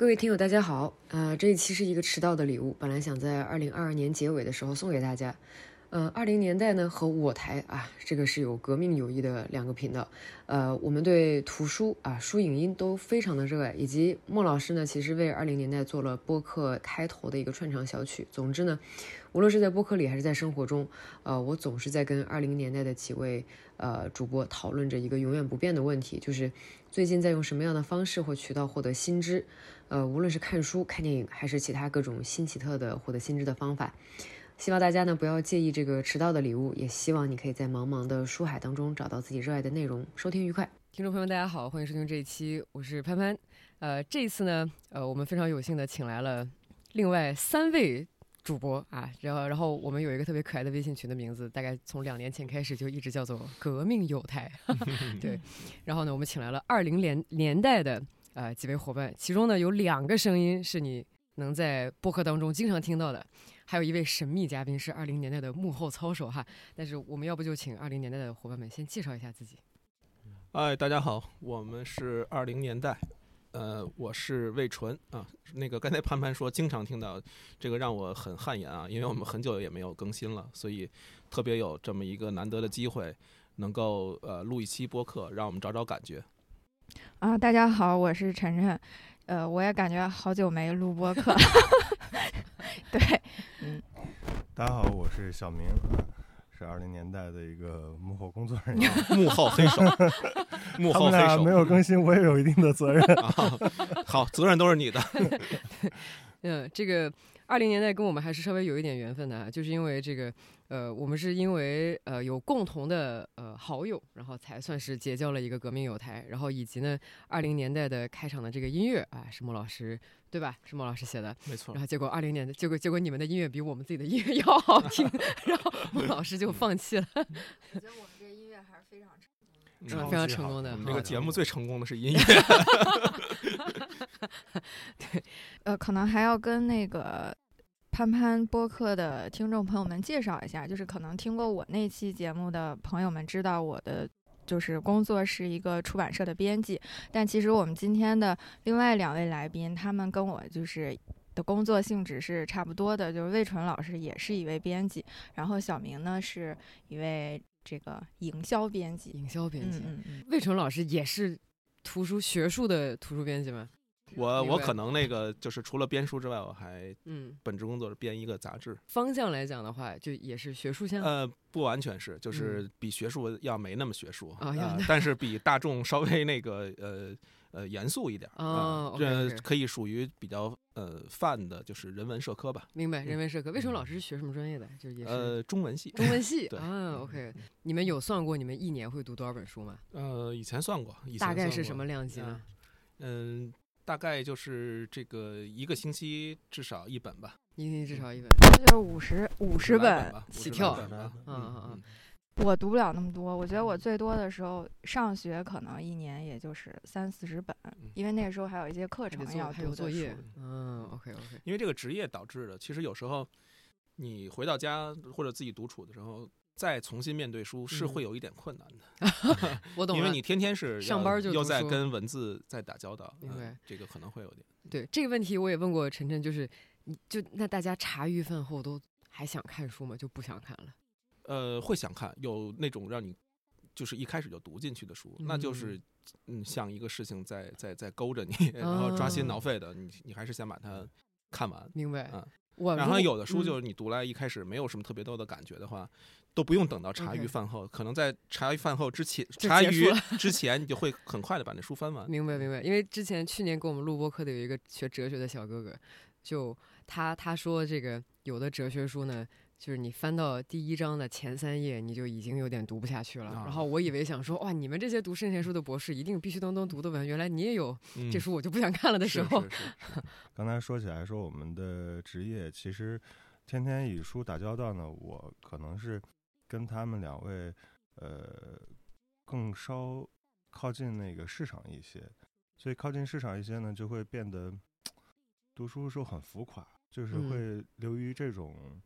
各位听友，大家好。呃，这一期是一个迟到的礼物，本来想在二零二二年结尾的时候送给大家。呃，二零年代呢和我台啊，这个是有革命友谊的两个频道。呃，我们对图书啊、书影音都非常的热爱，以及莫老师呢，其实为二零年代做了播客开头的一个串场小曲。总之呢，无论是在播客里还是在生活中，呃，我总是在跟二零年代的几位呃主播讨论着一个永远不变的问题，就是最近在用什么样的方式或渠道获得新知。呃，无论是看书、看电影，还是其他各种新奇特的获得新知的方法。希望大家呢不要介意这个迟到的礼物，也希望你可以在茫茫的书海当中找到自己热爱的内容，收听愉快。听众朋友们，大家好，欢迎收听这一期，我是潘潘。呃，这一次呢，呃，我们非常有幸的请来了另外三位主播啊，然后然后我们有一个特别可爱的微信群的名字，大概从两年前开始就一直叫做“革命友台”。对，然后呢，我们请来了二零年年代的呃几位伙伴，其中呢有两个声音是你能在播客当中经常听到的。还有一位神秘嘉宾是二零年代的幕后操手哈，但是我们要不就请二零年代的伙伴们先介绍一下自己。哎，大家好，我们是二零年代，呃，我是魏纯啊。那个刚才潘潘说经常听到这个让我很汗颜啊，因为我们很久也没有更新了，所以特别有这么一个难得的机会，能够呃录一期播客，让我们找找感觉。啊，大家好，我是晨晨，呃，我也感觉好久没录播客。对，嗯，大家好，我是小明，是二零年代的一个幕后工作人员，幕后黑手，幕后黑手没有更新，我也有一定的责任。啊好，责任都是你的。嗯，这个二零年代跟我们还是稍微有一点缘分的啊，就是因为这个。呃，我们是因为呃有共同的呃好友，然后才算是结交了一个革命友台，然后以及呢，二零年代的开场的这个音乐啊，是莫老师对吧？是莫老师写的，没错。然后结果二零年的结果结果你们的音乐比我们自己的音乐 要好听，然后莫老师就放弃了。我觉得我们这音乐还是非常成功，非常成功的。我们这个节目最成功的是音乐。对，呃，可能还要跟那个。潘潘播客的听众朋友们，介绍一下，就是可能听过我那期节目的朋友们知道，我的就是工作是一个出版社的编辑。但其实我们今天的另外两位来宾，他们跟我就是的工作性质是差不多的，就是魏纯老师也是一位编辑，然后小明呢是一位这个营销编辑。营销编辑，嗯嗯，魏纯老师也是图书学术的图书编辑吗？我我可能那个就是除了编书之外，我还嗯，本职工作是编一个杂志。方向来讲的话，就也是学术向。呃，不完全是，就是比学术要没那么学术啊，但是比大众稍微那个呃呃严肃一点啊。这可以属于比较呃泛的，就是人文社科吧。明白，人文社科。为什么老师是学什么专业的？就也是呃中文系。中文系啊，OK。你们有算过你们一年会读多少本书吗？呃，以前算过，大概是什么量级呢？嗯。大概就是这个一个星期至少一本吧，一个星期至少一本，就是五十五十本起跳。嗯嗯嗯，我读不了那么多，我觉得我最多的时候上学可能一年也就是三四十本，因为那个时候还有一些课程要还有作业。嗯，OK OK。因为这个职业导致的，其实有时候你回到家或者自己独处的时候。再重新面对书是会有一点困难的，我懂因为你天天是上班就又在跟文字在打交道，嗯，这个可能会有点。对这个问题，我也问过晨晨，就是你就那大家茶余饭后都还想看书吗？就不想看了？呃，会想看，有那种让你就是一开始就读进去的书，那就是嗯，像一个事情在在在勾着你，然后抓心挠肺的，你你还是想把它看完。明白？嗯。我然后有的书就是你读来一开始没有什么特别多的感觉的话。都不用等到茶余饭后，可能在茶余饭后之前，茶余之前，你就会很快的把那书翻完。明白，明白。因为之前去年给我们录播课的有一个学哲学的小哥哥，就他他说这个有的哲学书呢，就是你翻到第一章的前三页，你就已经有点读不下去了。然后我以为想说，哇，你们这些读圣贤书的博士一定必须都能读得完。原来你也有这书，我就不想看了的时候。刚才说起来说我们的职业，其实天天与书打交道呢，我可能是。跟他们两位，呃，更稍靠近那个市场一些，所以靠近市场一些呢，就会变得读书的时候很浮夸，就是会流于这种，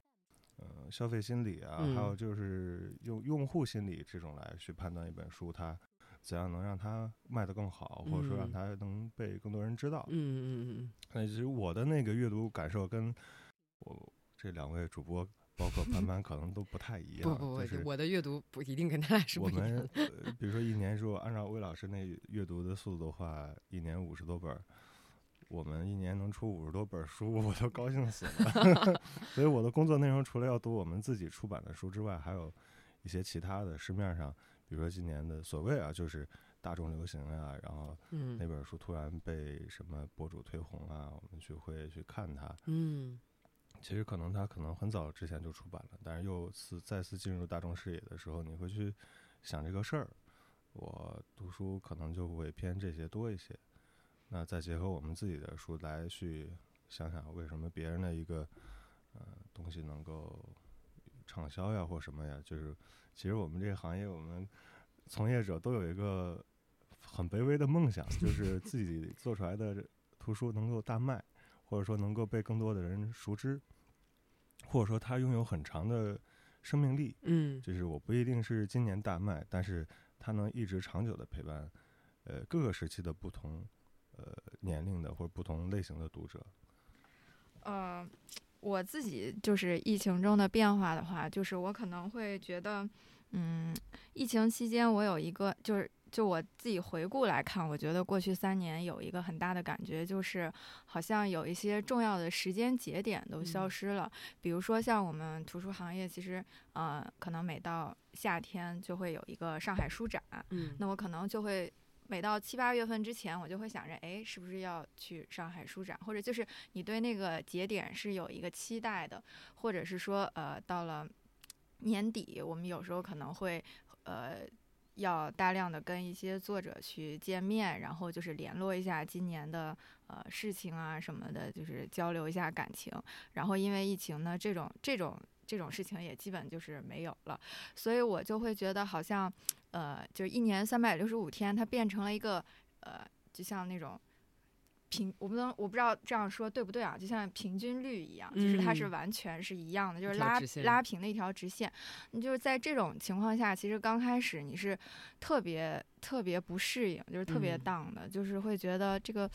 呃，消费心理啊，还有就是用用户心理这种来去判断一本书，它怎样能让它卖得更好，或者说让它能被更多人知道。嗯嗯嗯。那其实我的那个阅读感受跟我这两位主播，包括潘潘，可能都不太一样。不不不，就是我的阅读不一定跟他俩是不我一样们。呃比如说一年，如果按照魏老师那阅读的速度的话，一年五十多本儿，我们一年能出五十多本儿书，我都高兴死了。所以我的工作内容除了要读我们自己出版的书之外，还有一些其他的市面上，比如说今年的所谓啊，就是大众流行啊，然后嗯那本书突然被什么博主推红啊，我们去会去看它。嗯其实可能它可能很早之前就出版了，但是又次再次进入大众视野的时候，你会去想这个事儿。我读书可能就会偏这些多一些，那再结合我们自己的书来去想想，为什么别人的一个呃东西能够畅销呀，或什么呀？就是其实我们这个行业，我们从业者都有一个很卑微的梦想，就是自己做出来的图书能够大卖，或者说能够被更多的人熟知，或者说它拥有很长的生命力。嗯就是我不一定是今年大卖，但是它能一直长久的陪伴，呃，各个时期的不同呃年龄的或者不同类型的读者。呃，我自己就是疫情中的变化的话，就是我可能会觉得，嗯，疫情期间我有一个就是。就我自己回顾来看，我觉得过去三年有一个很大的感觉，就是好像有一些重要的时间节点都消嗯失了。比如说像我们图书行业，其实呃，可能每到夏天就会有一个上海书展，嗯那我可能就会每到七八月份之前，我就会想着，哎，是不是要去上海书展？或者就是你对那个节点是有一个期待的，或者是说，呃，到了年底，我们有时候可能会，呃。要大量的跟一些作者去见面，然后就是联络一下今年的呃事情啊什么的，就是交流一下感情。然后因为疫情呢，这种这种这种事情也基本就是没有了，所以我就会觉得好像呃，就一年三百六十五天，它变成了一个呃，就像那种平，我不能，我不知道这样说对不对啊？就像平均率一样，就是它是嗯完全是一样的，就是拉拉平的一条直线。你就是在这种情况下，其实刚开始你是特别特别不适应，就是特别嗯 down 的，就是会觉得这个。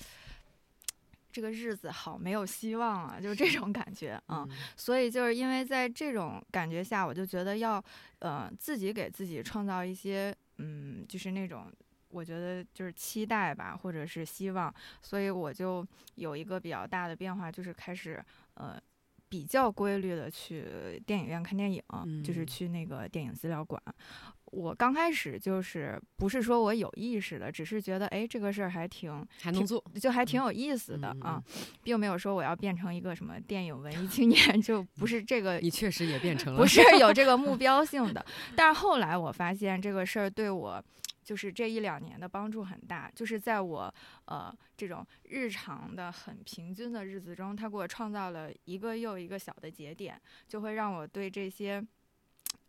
这个日子好没有希望啊，就是这种感觉啊。嗯所以就是因为在这种感觉下，我就觉得要呃自己给自己创造一些嗯，就是那种我觉得就是期待吧，或者是希望，所以我就有一个比较大的变化，就是开始呃比较规律的去电影院看电影，就是嗯去那个电影资料馆。我刚开始就是不是说我有意识的，只是觉得哎这个事儿还挺还能做，就还挺有意思的嗯啊，并没有说我要变成一个什么电影文艺青年，就不是这个你确实也变成了，不是有这个目标性的。但是后来我发现这个事儿对我，就是这一两年的帮助很大，就是在我呃这种日常的很平均的日子中，他给我创造了一个又一个小的节点，就会让我对这些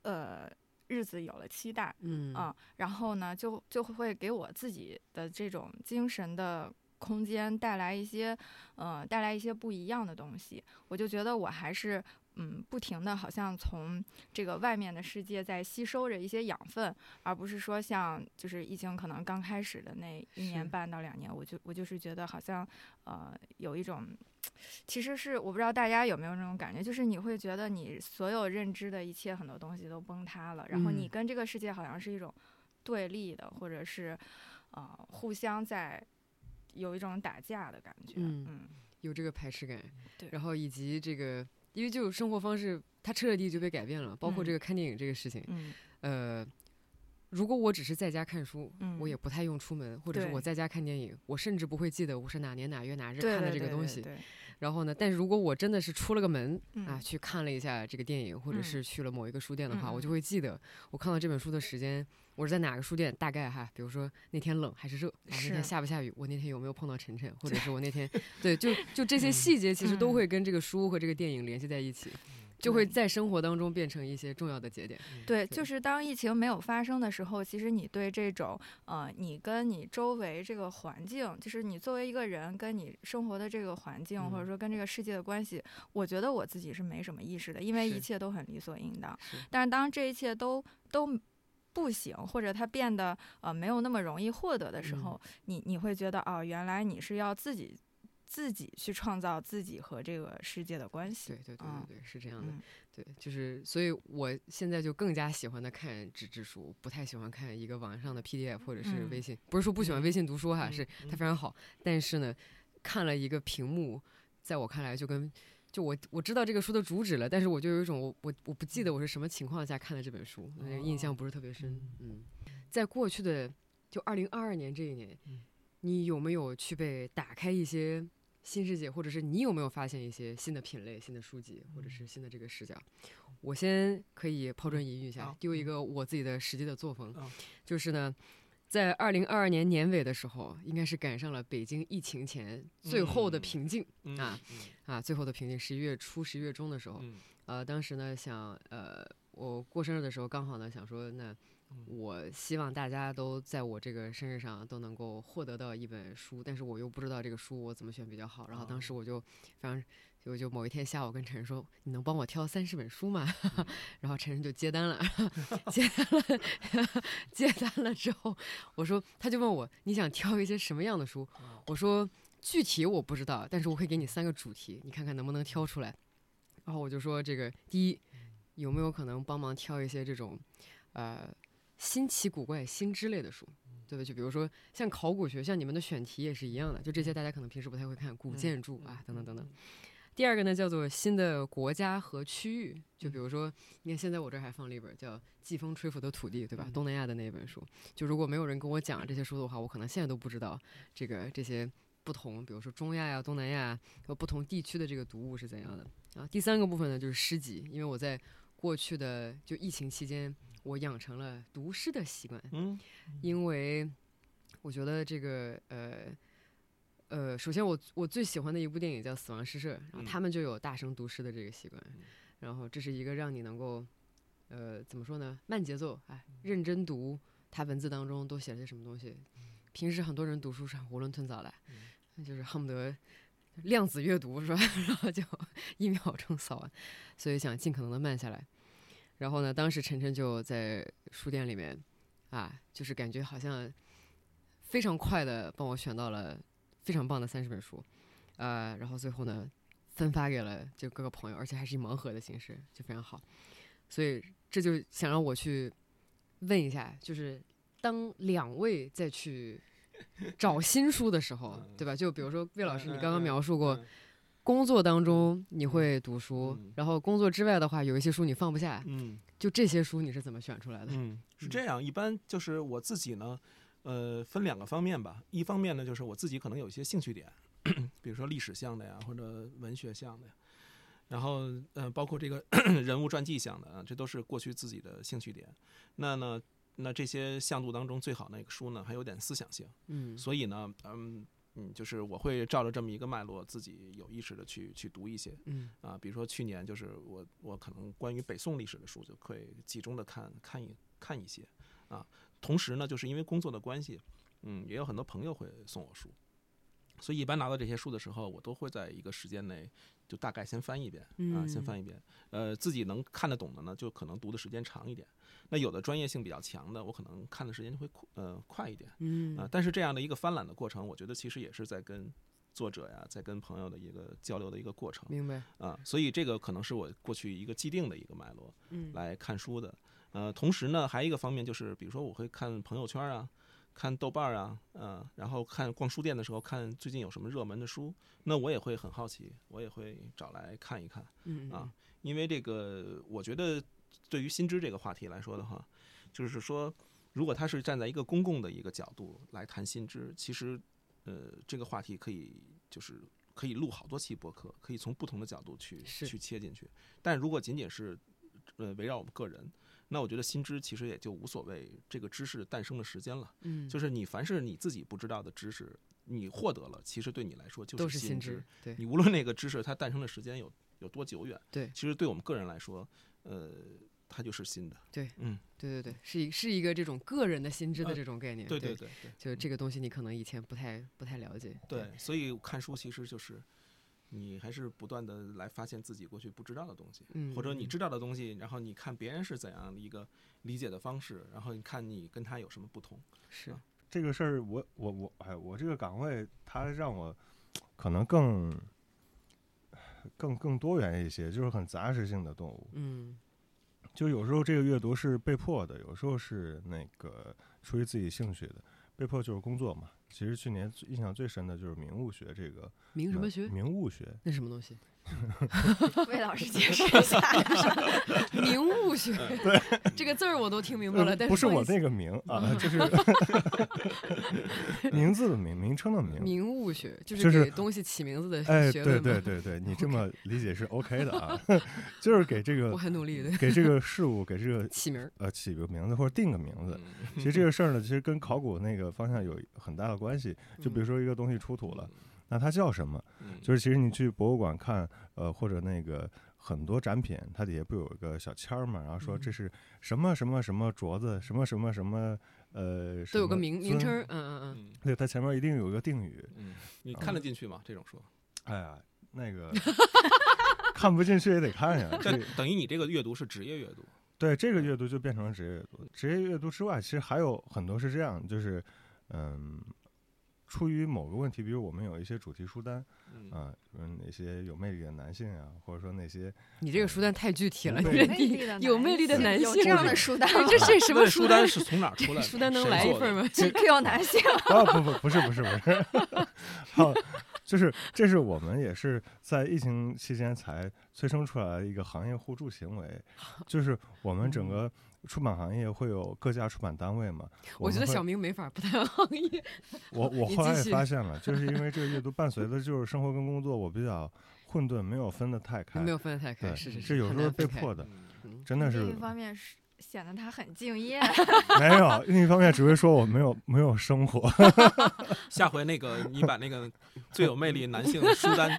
呃日子有了期待。嗯啊，然后呢，就就会给我自己的这种精神的空间带来一些，呃，带来一些不一样的东西。我就觉得我还是，嗯，不停的好像从这个外面的世界在吸收着一些养分，而不是说像就是疫情可能刚开始的那一年半到两年，我就我就是觉得好像，呃，有一种。其实是我不知道大家有没有那种感觉，就是你会觉得你所有认知的一切很多东西都崩塌了，然后你嗯跟这个世界好像是一种对立的，或者是呃互相在有一种打架的感觉。嗯嗯有这个排斥感，对然后以及这个，因为就生活方式它彻底就被改变了，包括嗯这个看电影这个事情，嗯呃。如果我只是在家看书，嗯我也不太用出门，或者是我在家看电影，我甚至不会记得我是哪年哪月哪日看的这个东西。对然后呢，但是如果我真的是出了个门、啊，嗯去看了一下这个电影，或者嗯是去了某一个书店的话，我就会记得我看到这本书的时间，我是在哪个书店，大概哈，比如说那天冷还是热，然后那天是。下不下雨，我那天有没有碰到晨晨，或者是我那天 对，就就这些嗯细节其实都嗯。会跟这个书和这个电影联系在一起，就会在生活当中变成一些重要的节点。对，就是当疫情没有发生的时候，其实你对这种呃，你跟你周围这个环境，就是你作为一个人跟你生活的这个环境，或者嗯。说跟这个世界的关系，我觉得我自己是没什么意识的，因为一切都很理所应当是。但是当这一切都都不行，或者它变得呃没有那么容易获得的时嗯候，你你会觉得哦，原来你是要自己。自己去创造自己和这个世界的关系。对对对嗯对对，是这样的。嗯对，就是，所以我现在就更加喜欢的看纸质书，不太喜欢看一个网上的 PDF 或者是嗯微信。不是说不喜欢微信读书哈，嗯是它非常好，但是呢，看了一个屏幕，在我看来就跟就我我知道这个书的主旨了，但是我就有一种我我我不记得我是什么情况下看的这本书，那个印象不是特别深。嗯，在过去的就二零二二年这一年，嗯你有没有去被打开一些新世界，或者是你有没有发现一些新的品类、新的书籍，或者是新的这个视角？我先可以抛砖引玉一下，丢一个我自己的实际的作风啊，就是呢。在二零二二年年尾的时候，应该是赶上了北京疫情前最后的嗯平静、嗯啊啊，最后的平静。十一月初、十一月中的时候，嗯呃，当时呢想，呃，我过生日的时候刚好呢想说，那嗯我希望大家都在我这个生日上都能够获得到一本书，但是我又不知道这个书我怎么选比较好。然后当时我就非常，我就某一天下午跟陈晨说，你能帮我挑三十本书吗？然后陈晨就接单了，接单了，接单了之后，我说他就问我你想挑一些什么样的书？我说具体我不知道，但是我会给你三个主题，你看看能不能挑出来。然后我就说这个第一，有没有可能帮忙挑一些这种，呃，新奇古怪、新知类的书，对吧？就比如说像考古学，像你们的选题也是一样的，就这些大家可能平时不太会看，古建筑啊等等等等。第二个呢叫做新的国家和区域，就比如说，你看现在我这儿还放了一本叫《季风吹拂的土地》，对吧？嗯东南亚的那一本书，就如果没有人跟我讲这些书的话，我可能现在都不知道这个这些不同，比如说中亚呀、东南亚和不同地区的这个读物是怎样的。啊，第三个部分呢就是诗集，因为我在过去的就疫情期间，我养成了读诗的习惯，嗯因为我觉得这个呃呃，首先我我最喜欢的一部电影叫《死亡诗社》，然后嗯他们就有大声读诗的这个习惯嗯，然后这是一个让你能够呃怎么说呢，慢节奏，哎，认真读他文字当中都写了些什么东西。平时很多人读书是很囫囵吞枣来，就是恨不得量子阅读是吧？然后就一秒钟扫完，所以想尽可能的慢下来。然后呢，当时晨晨就在书店里面啊，就是感觉好像非常快的帮我选到了非常棒的三十本书，呃，然后最后呢分发给了就各个朋友，而且还是以盲盒的形式，就非常好。所以这就想让我去问一下，就是当两位再去找新书的时候，对吧？就比如说魏老师，你刚刚描述过。工作当中你会读书，嗯然后工作之外的话，有一些书你放不下，嗯就这些书你是怎么选出来的？嗯，是这样。一般就是我自己呢，呃，分两个方面吧。一方面呢，就是我自己可能有一些兴趣点，比如说历史向的呀，或者文学向的呀。然后，呃，包括这个 人物传记向的啊，这都是过去自己的兴趣点。那呢，那这些向度当中最好那个书呢，还有点思想性。嗯，所以呢，嗯嗯，就是我会照着这么一个脉络，自己有意识的去去读一些嗯。啊，比如说去年就是我我可能关于北宋历史的书就可以集中的看看一看一些啊，同时呢，就是因为工作的关系，嗯，也有很多朋友会送我书，所以一般拿到这些书的时候，我都会在一个时间内就大概先翻一遍啊，先嗯翻一遍，呃，自己能看得懂的呢，就可能读的时间长一点。那有的专业性比较强的，我可能看的时间就会快呃快一点。嗯啊，但是这样的一个翻览的过程，我觉得其实也是在跟作者呀，在跟朋友的一个交流的一个过程明白，啊，所以这个可能是我过去一个既定的一个脉络嗯来看书的。呃，同时呢，还有一个方面就是，比如说我会看朋友圈啊，看豆瓣啊，嗯，然后看逛书店的时候看最近有什么热门的书，那我也会很好奇，我也会找来看一看。嗯啊，因为这个，我觉得对于新知这个话题来说的话，就是说，如果他是站在一个公共的一个角度来谈新知，其实，呃，这个话题可以就是可以录好多期博客，可以从不同的角度去去切进去。但如果仅仅是呃围绕我们个人，那我觉得新知其实也就无所谓这个知识诞生的时间了。嗯，就是你凡是你自己不知道的知识，你获得了，其实对你来说就都是新知对。你无论那个知识它诞生的时间有有多久远，对。其实对我们个人来说，呃，它就是新的。对。嗯，对对对，是一是一个这种个人的新知的呃这种概念，对对对对对就这个东西你可能以前不太不太了解，对，所以看书其实就是你还是不断的来发现自己过去不知道的东西，或者你知道的东西，然后你看别人是怎样的一个理解的方式，然后你看你跟他有什么不同。是啊这个事儿，我我我，哎，我这个岗位，它让我可能更更更多元一些，就是很杂食性的动物。嗯就有时候这个阅读是被迫的，有时候是那个出于自己兴趣的。被迫就是工作嘛。其实去年印象最深的就是明物学这个明什么学？明物学，那什么东西？魏老师解释一下。名物学，对这个字儿我都听明白了，但是不是我那个名啊，就是 名字的名，名称的名。名物学就是就是给东西起名字的哎，对学问吗？对对对，你这么理解是 OK 的啊，就是给这我个很努力的给这个事物给这个起名儿。呃起个名字或者定个名字。嗯其实这个事儿呢，其实跟考古那个方向有很大的关系。就比如说一个东西出土了，那它叫什么？嗯就是其实你去博物馆看，呃，或者那个很多展品，它底下不有一个小签儿嘛，然后说这嗯是什么什么什么镯子，什么什么什么，呃，都有个名名称，嗯嗯嗯，嗯对，它前面一定有一个定语。嗯，你看得进去吗？这种书，哎呀，那个看不进去也得看呀。这这等于你这个阅读是职业阅读。对这个阅读就变成了职业阅读。职业阅读之外，其实还有很多是这样，就是嗯，出于某个问题，比如我们有一些主题书单嗯啊，嗯，哪些有魅力的男性啊，或者说那些你这个书单太具体了，有你魅这有魅力的男性有这样的书单，这是什么书单书单？是从哪出来的？书单能来一份吗？只有男性。啊，不不不是不是不是，好，就是这是我们也是在疫情期间才催生出来的一个行业互助行为，就是我们整个出版行业会有各家出版单位嘛。我觉得小明没法不谈行 业。我我后来也发现了，就是因为这个阅读伴随的就是生活跟工作，我比较混沌，没有分得太开，没有分得太开，对，是是是，这有时候被迫的，真的另一方面是显得他很敬业。没有。另一方面，只会说我没有没有生活，下回那个你把那个最有魅力男性的书单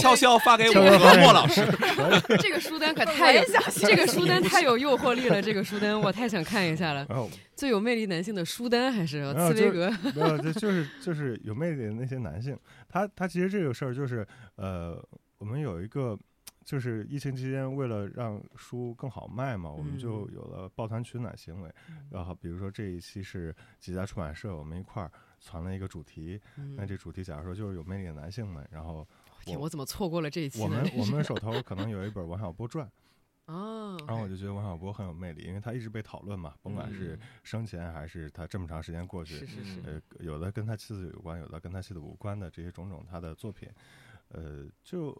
悄悄发给我和莫老师。这个书单可太这个书单太有诱惑力了，这个书单我太想看一下了。最有魅力男性的书单还是茨威格？没有，这就是就是有魅力的那些男性，他他其实这个事儿就是呃，我们有一个就是疫情期间为了让书更好卖嘛，我们就嗯有了抱团取暖行为。然后比如说这一期是几家出版社我们一块儿传了一个主题，那嗯这主题假如说就是有魅力的男性们，然后天，我我怎么错过了这一期我？们 我们手头可能有一本王小波传，哦，然后我就觉得王小波很有魅力，因为他一直被讨论嘛，甭管是嗯生前还是他这么长时间过去，是是是，呃，有的跟他妻子有关，有的跟他妻子无关的这些种种他的作品，呃，就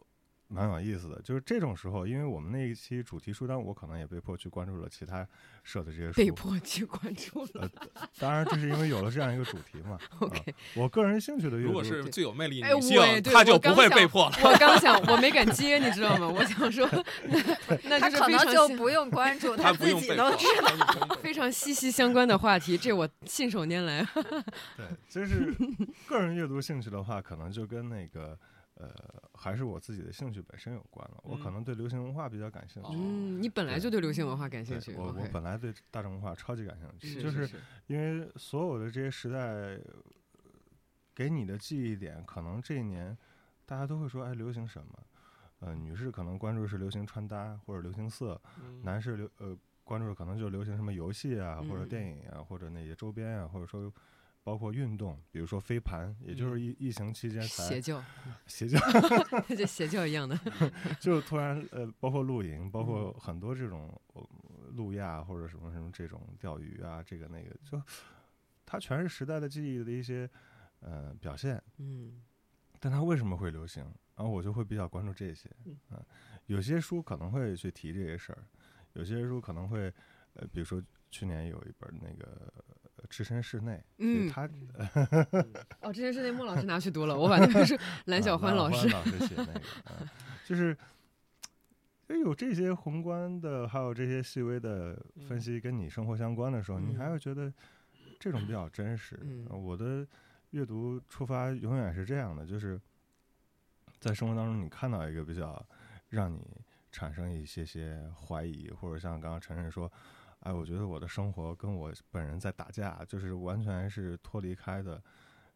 蛮有意思的。就是这种时候，因为我们那一期主题书单，我可能也被迫去关注了其他社的这些书。被迫去关注了。当然，这是因为有了这样一个主题嘛。我个人兴趣的阅读，如果是最有魅力哎女性我也，对她就不会被迫了。我刚想，我没敢接，你知道吗？我想说，那那就是他可能就不用关注，她不自己都知道。非常息息相关的话题，这我信手拈来。对，就是个人阅读兴趣的话，可能就跟那个呃，还是我自己的兴趣本身有关了。我可嗯能对流行文化比较感兴趣。嗯，你本来就对流行文化感兴趣。我我本来对大众文化超级感兴趣，是就是是因为所有的这些时代呃给你的记忆点，可能这一年大家都会说，哎，流行什么？呃，女士可能关注的是流行穿搭或者流行色，嗯男士流呃关注的可能就流行什么游戏啊，或者嗯电影啊，或者那些周边啊，或者说包括运动，比如说飞盘，也就是疫疫情期间才邪教，邪教，就邪教一样的。就突然呃，包括露营，包括很多这种呃路亚或者什么什么这种钓鱼啊，这个那个，就它全是时代的记忆的一些呃表现。嗯但它为什么会流行？然后我就会比较关注这些。嗯啊，有些书可能会去提这些事儿，有些书可能会呃，比如说去年有一本那个呃《置身室内》，嗯他哦，置身室内莫老师拿去读了，我把那个是蓝小欢啊老师。老师写那个，嗯就是。就有这些宏观的，还有这些细微的分嗯析跟你生活相关的时候，你还会觉得这种比较真实。我的阅读出发永远是这样的，就是在生活当中，你看到一个比较让你产生一些些怀疑，或者像刚刚陈晨说，哎，我觉得我的生活跟我本人在打架，就是完全是脱离开的，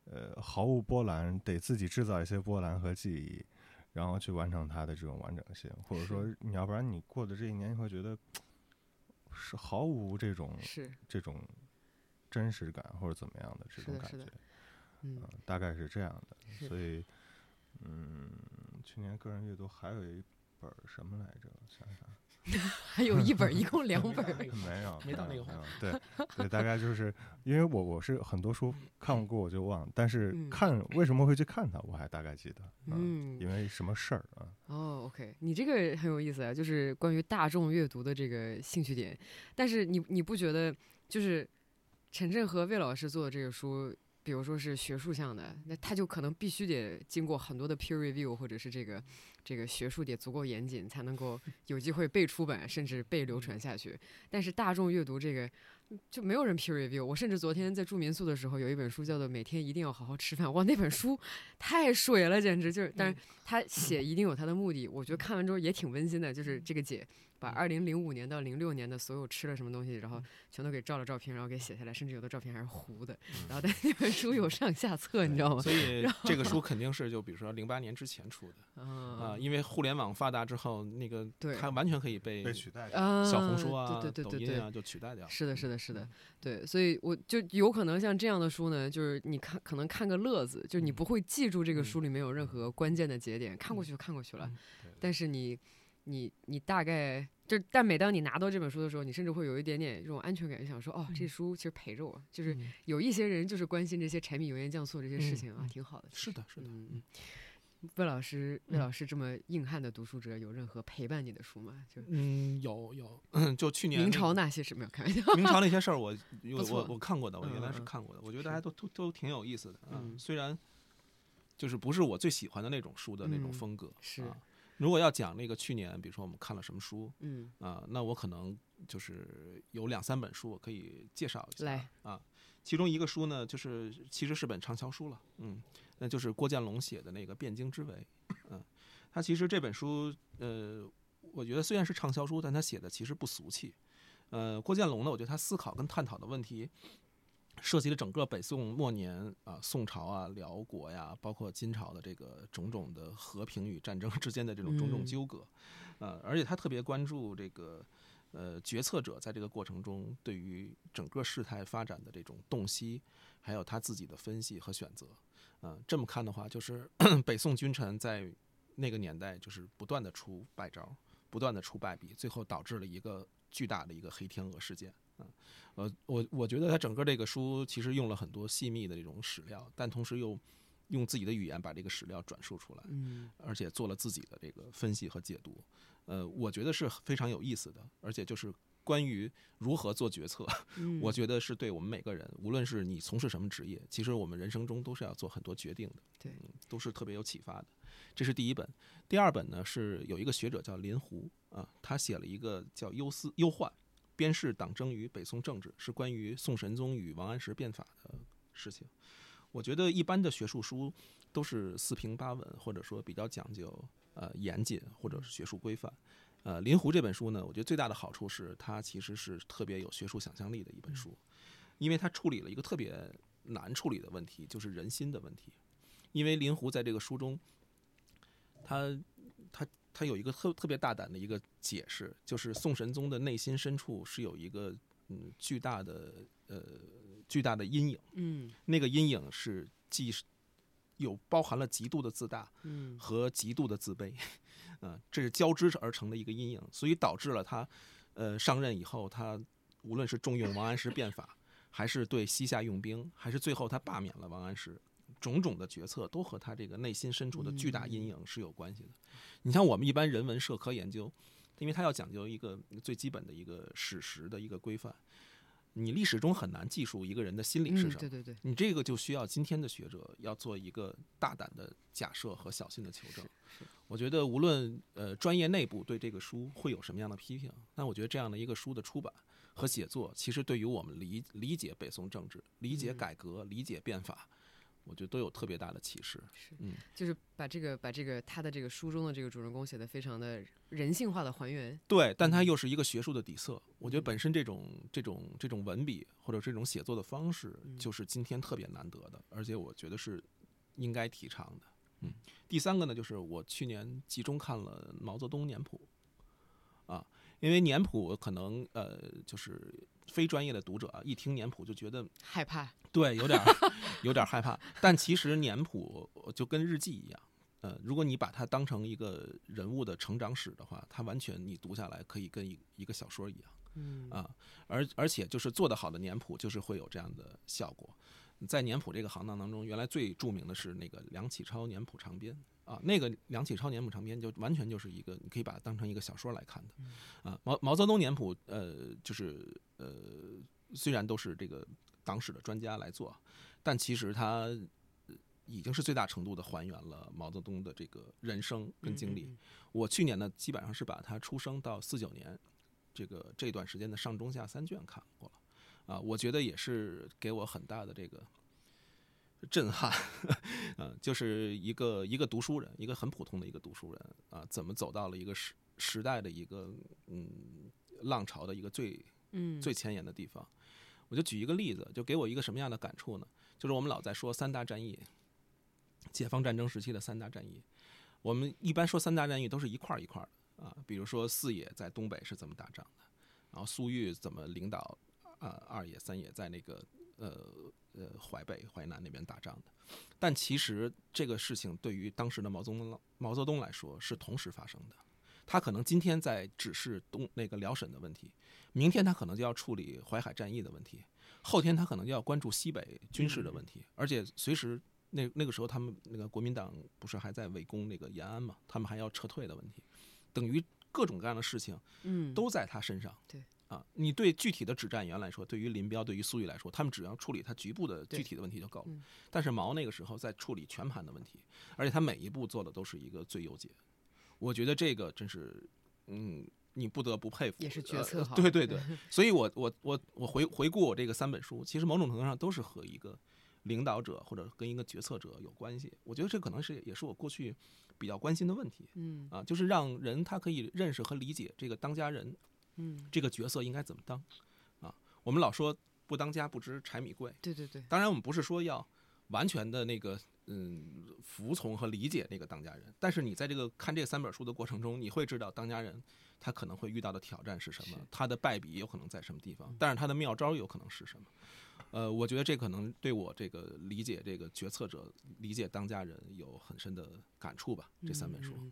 呃，毫无波澜，得自己制造一些波澜和记忆，然后去完成它的这种完整性，或者说你要不然你过的这一年，你会觉得是毫无这种是，这种真实感或者怎么样的这种感觉，嗯嗯，大概是这样的，所以，嗯，去年个人阅读还有一本儿什么来着？我想想，还有一本，一共两本儿。没有，没到那个没有。对对，大概就是因为我我是很多书看过我就忘，但是嗯看为什么会去看它，我还大概记得。嗯因为什么事儿啊？哦，OK，你这个很有意思啊，就是关于大众阅读的这个兴趣点。但是你你不觉得，就是陈震和魏老师做的这个书，比如说是学术向的，那他就可能必须得经过很多的 peer review，或者是这个这个学术得足够严谨，才能够 有机会被出版，甚至被流传下去。但是大众阅读这个。就没有人 peer review。我甚至昨天在住民宿的时候，有一本书叫做《每天一定要好好吃饭》，哇，那本书 太水了，简直就是。但是他写一定有他的目的，我觉得看完之后也挺温馨的。就是这个姐把二零零五年到零六年的所有吃了什么东西，然后全都给照了照片，然后给写下来，甚至有的照片还是糊的。然后但那本书有上下册，你知道吗？所以？这个书肯定是就比如说零八年之前出的 啊，啊因为互联网发达之后，那个对它完全可以被被取代小红书啊、对对对对对抖音啊就取代掉。是的，是的，是的，对，所以我就有可能像这样的书呢，就是你看可能看个乐子，就是你不会记住这个书里面有任何关键的节点，看过去就看过去了嗯，但是你你你大概就，但每当你拿到这本书的时候，你甚至会有一点点这种安全感，就想说，哦，这书其实陪着我，就是嗯有一些人就是关心这些柴米油盐酱醋这些事嗯情啊，嗯挺好的。是的，是的。嗯。魏老师，魏嗯老师这么硬汉的读书者，有任何陪伴你的书吗？就嗯，有有，就去年明朝那些事没有开玩笑。明朝那些事儿，我有错我我看过的，我原来嗯嗯是看过的，我觉得大家都都都挺有意思的啊。嗯虽然就是不是我最喜欢的那种书的那种嗯风格，是啊。如果要讲那个去年，比如说我们看了什么书嗯，啊，那我可能就是有两三本书我可以介绍一下来啊。其中一个书呢，就是其实是本畅销书了，嗯，那就是郭建龙写的那个《汴京之围》，嗯，他其实这本书，呃，我觉得虽然是畅销书，但他写的其实不俗气。呃，郭建龙呢，我觉得他思考跟探讨的问题，涉及了整个北宋末年啊、宋朝啊、辽国呀，包括金朝的这个种种的和平与战争之间的这种种种嗯纠葛，呃，而且他特别关注这个。呃，决策者在这个过程中对于整个事态发展的这种洞悉，还有他自己的分析和选择，嗯、这么看的话，就是 北宋君臣在那个年代就是不断的出败招，不断的出败笔，最后导致了一个巨大的一个黑天鹅事件。嗯，呃，我我觉得他整个这个书其实用了很多细密的这种史料，但同时又用自己的语言把这个史料转述出来，嗯而且做了自己的这个分析和解读。呃，我觉得是非常有意思的，而且就是关于如何做决策，嗯，我觉得是对我们每个人，无论是你从事什么职业，其实我们人生中都是要做很多决定的，对嗯，都是特别有启发的。这是第一本，第二本呢是有一个学者叫林胡啊，他写了一个叫《忧思忧患：边事党争与北宋政治》，是关于宋神宗与王安石变法的事情。我觉得一般的学术书都是四平八稳，或者说比较讲究呃严谨或者是学术规范。呃，林胡这本书呢，我觉得最大的好处是它其实是特别有学术想象力的一本书，因为它处理了一个特别难处理的问题，就是人心的问题。因为林胡在这个书中，他他他有一个特特别大胆的一个解释，就是宋神宗的内心深处是有一个嗯巨大的呃巨大的阴影，嗯。那个阴影是既是有包含了极度的自大，嗯。和极度的自卑，嗯、这是交织而成的一个阴影，所以导致了他，呃，上任以后，他无论是重用王安石变法，还是对西夏用兵，还是最后他罢免了王安石，种种的决策都和他这个内心深处的巨大阴影是有关系的。你像我们一般人文社科研究，因为它要讲究一个最基本的一个史实的一个规范，你历史中很难记述一个人的心理是嗯，什么。对对对，你这个就需要今天的学者要做一个大胆的假设和小心的求证。我觉得无论呃专业内部对这个书会有什么样的批评，但我觉得这样的一个书的出版和写作，其实对于我们理理解北宋政治、理解嗯改革、理解变法，我觉得都有特别大的启示。是嗯，就是把这个把这个他的这个书中的这个主人公写的非常的人性化的还原，对，但他又是一个学术的底色。我觉得本身这种这种这种文笔或者这种写作的方式，就是今天特别难得的，而且我觉得是应该提倡的。嗯，第三个呢，就是我去年集中看了毛泽东年谱，啊，因为年谱可能呃就是非专业的读者啊，一听年谱就觉得害怕，对有点儿有点儿害怕，但其实年谱就跟日记一样，呃，如果你把它当成一个人物的成长史的话，它完全你读下来可以跟一一个小说一样。嗯啊，而而且就是做得好的年谱，就是会有这样的效果。在年谱这个行当当中，原来最著名的是那个梁启超年谱长编啊，那个梁启超年谱长编就完全就是一个，你可以把它当成一个小说来看的啊。毛毛泽东年谱，呃，就是呃，虽然都是这个党史的专家来做，但其实它呃已经是最大程度的还原了毛泽东的这个人生跟经历。我去年呢，基本上是把他出生到四九年。这个这段时间的上中下三卷看过了，啊，我觉得也是给我很大的这个震撼，嗯，就是一个一个读书人，一个很普通的一个读书人啊，怎么走到了一个时时代的一个嗯浪潮的一个最嗯最前沿的地方。我就举一个例子，就给我一个什么样的感触呢？就是我们老在说三大战役，解放战争时期的三大战役，我们一般说三大战役都是一块儿一块儿的啊，比如说四野在东北是怎么打仗的，然后粟裕怎么领导啊二野三野在那个呃呃淮北淮南那边打仗的，但其实这个事情对于当时的毛泽东毛泽东来说是同时发生的，他可能今天在指示东那个辽沈的问题，明天他可能就要处理淮海战役的问题，后天他可能就要关注西北军事的问题，而且随时那那个时候他们那个国民党不是还在围攻那个延安嘛，他们还要撤退的问题，等于各种各样的事情嗯。都在他身上。对啊，你对具体的指战员来说，对于林彪、对于粟裕来说，他们只要处理他局部的具体的问题就够了嗯。但是毛那个时候在处理全盘的问题，而且他每一步做的都是一个最优解。我觉得这个真是，嗯，你不得不佩服。也是决呃策好对对对，所以我我我我回回顾我这个三本书，其实某种程度上都是和一个领导者或者跟一个决策者有关系。我觉得这可能是也是我过去比较关心的问题嗯啊，就是让人他可以认识和理解这个当家人嗯，这个角色应该怎么当啊。我们老说不当家不知柴米贵，对对对，当然我们不是说要完全的那个嗯服从和理解那个当家人，但是你在这个看这三本书的过程中，你会知道当家人他可能会遇到的挑战是什么，他的败笔有可能在什么地方，但是他的妙招有可能是什么。呃，我觉得这可能对我这个理解这个决策者、理解当家人有很深的感触吧。这三本书，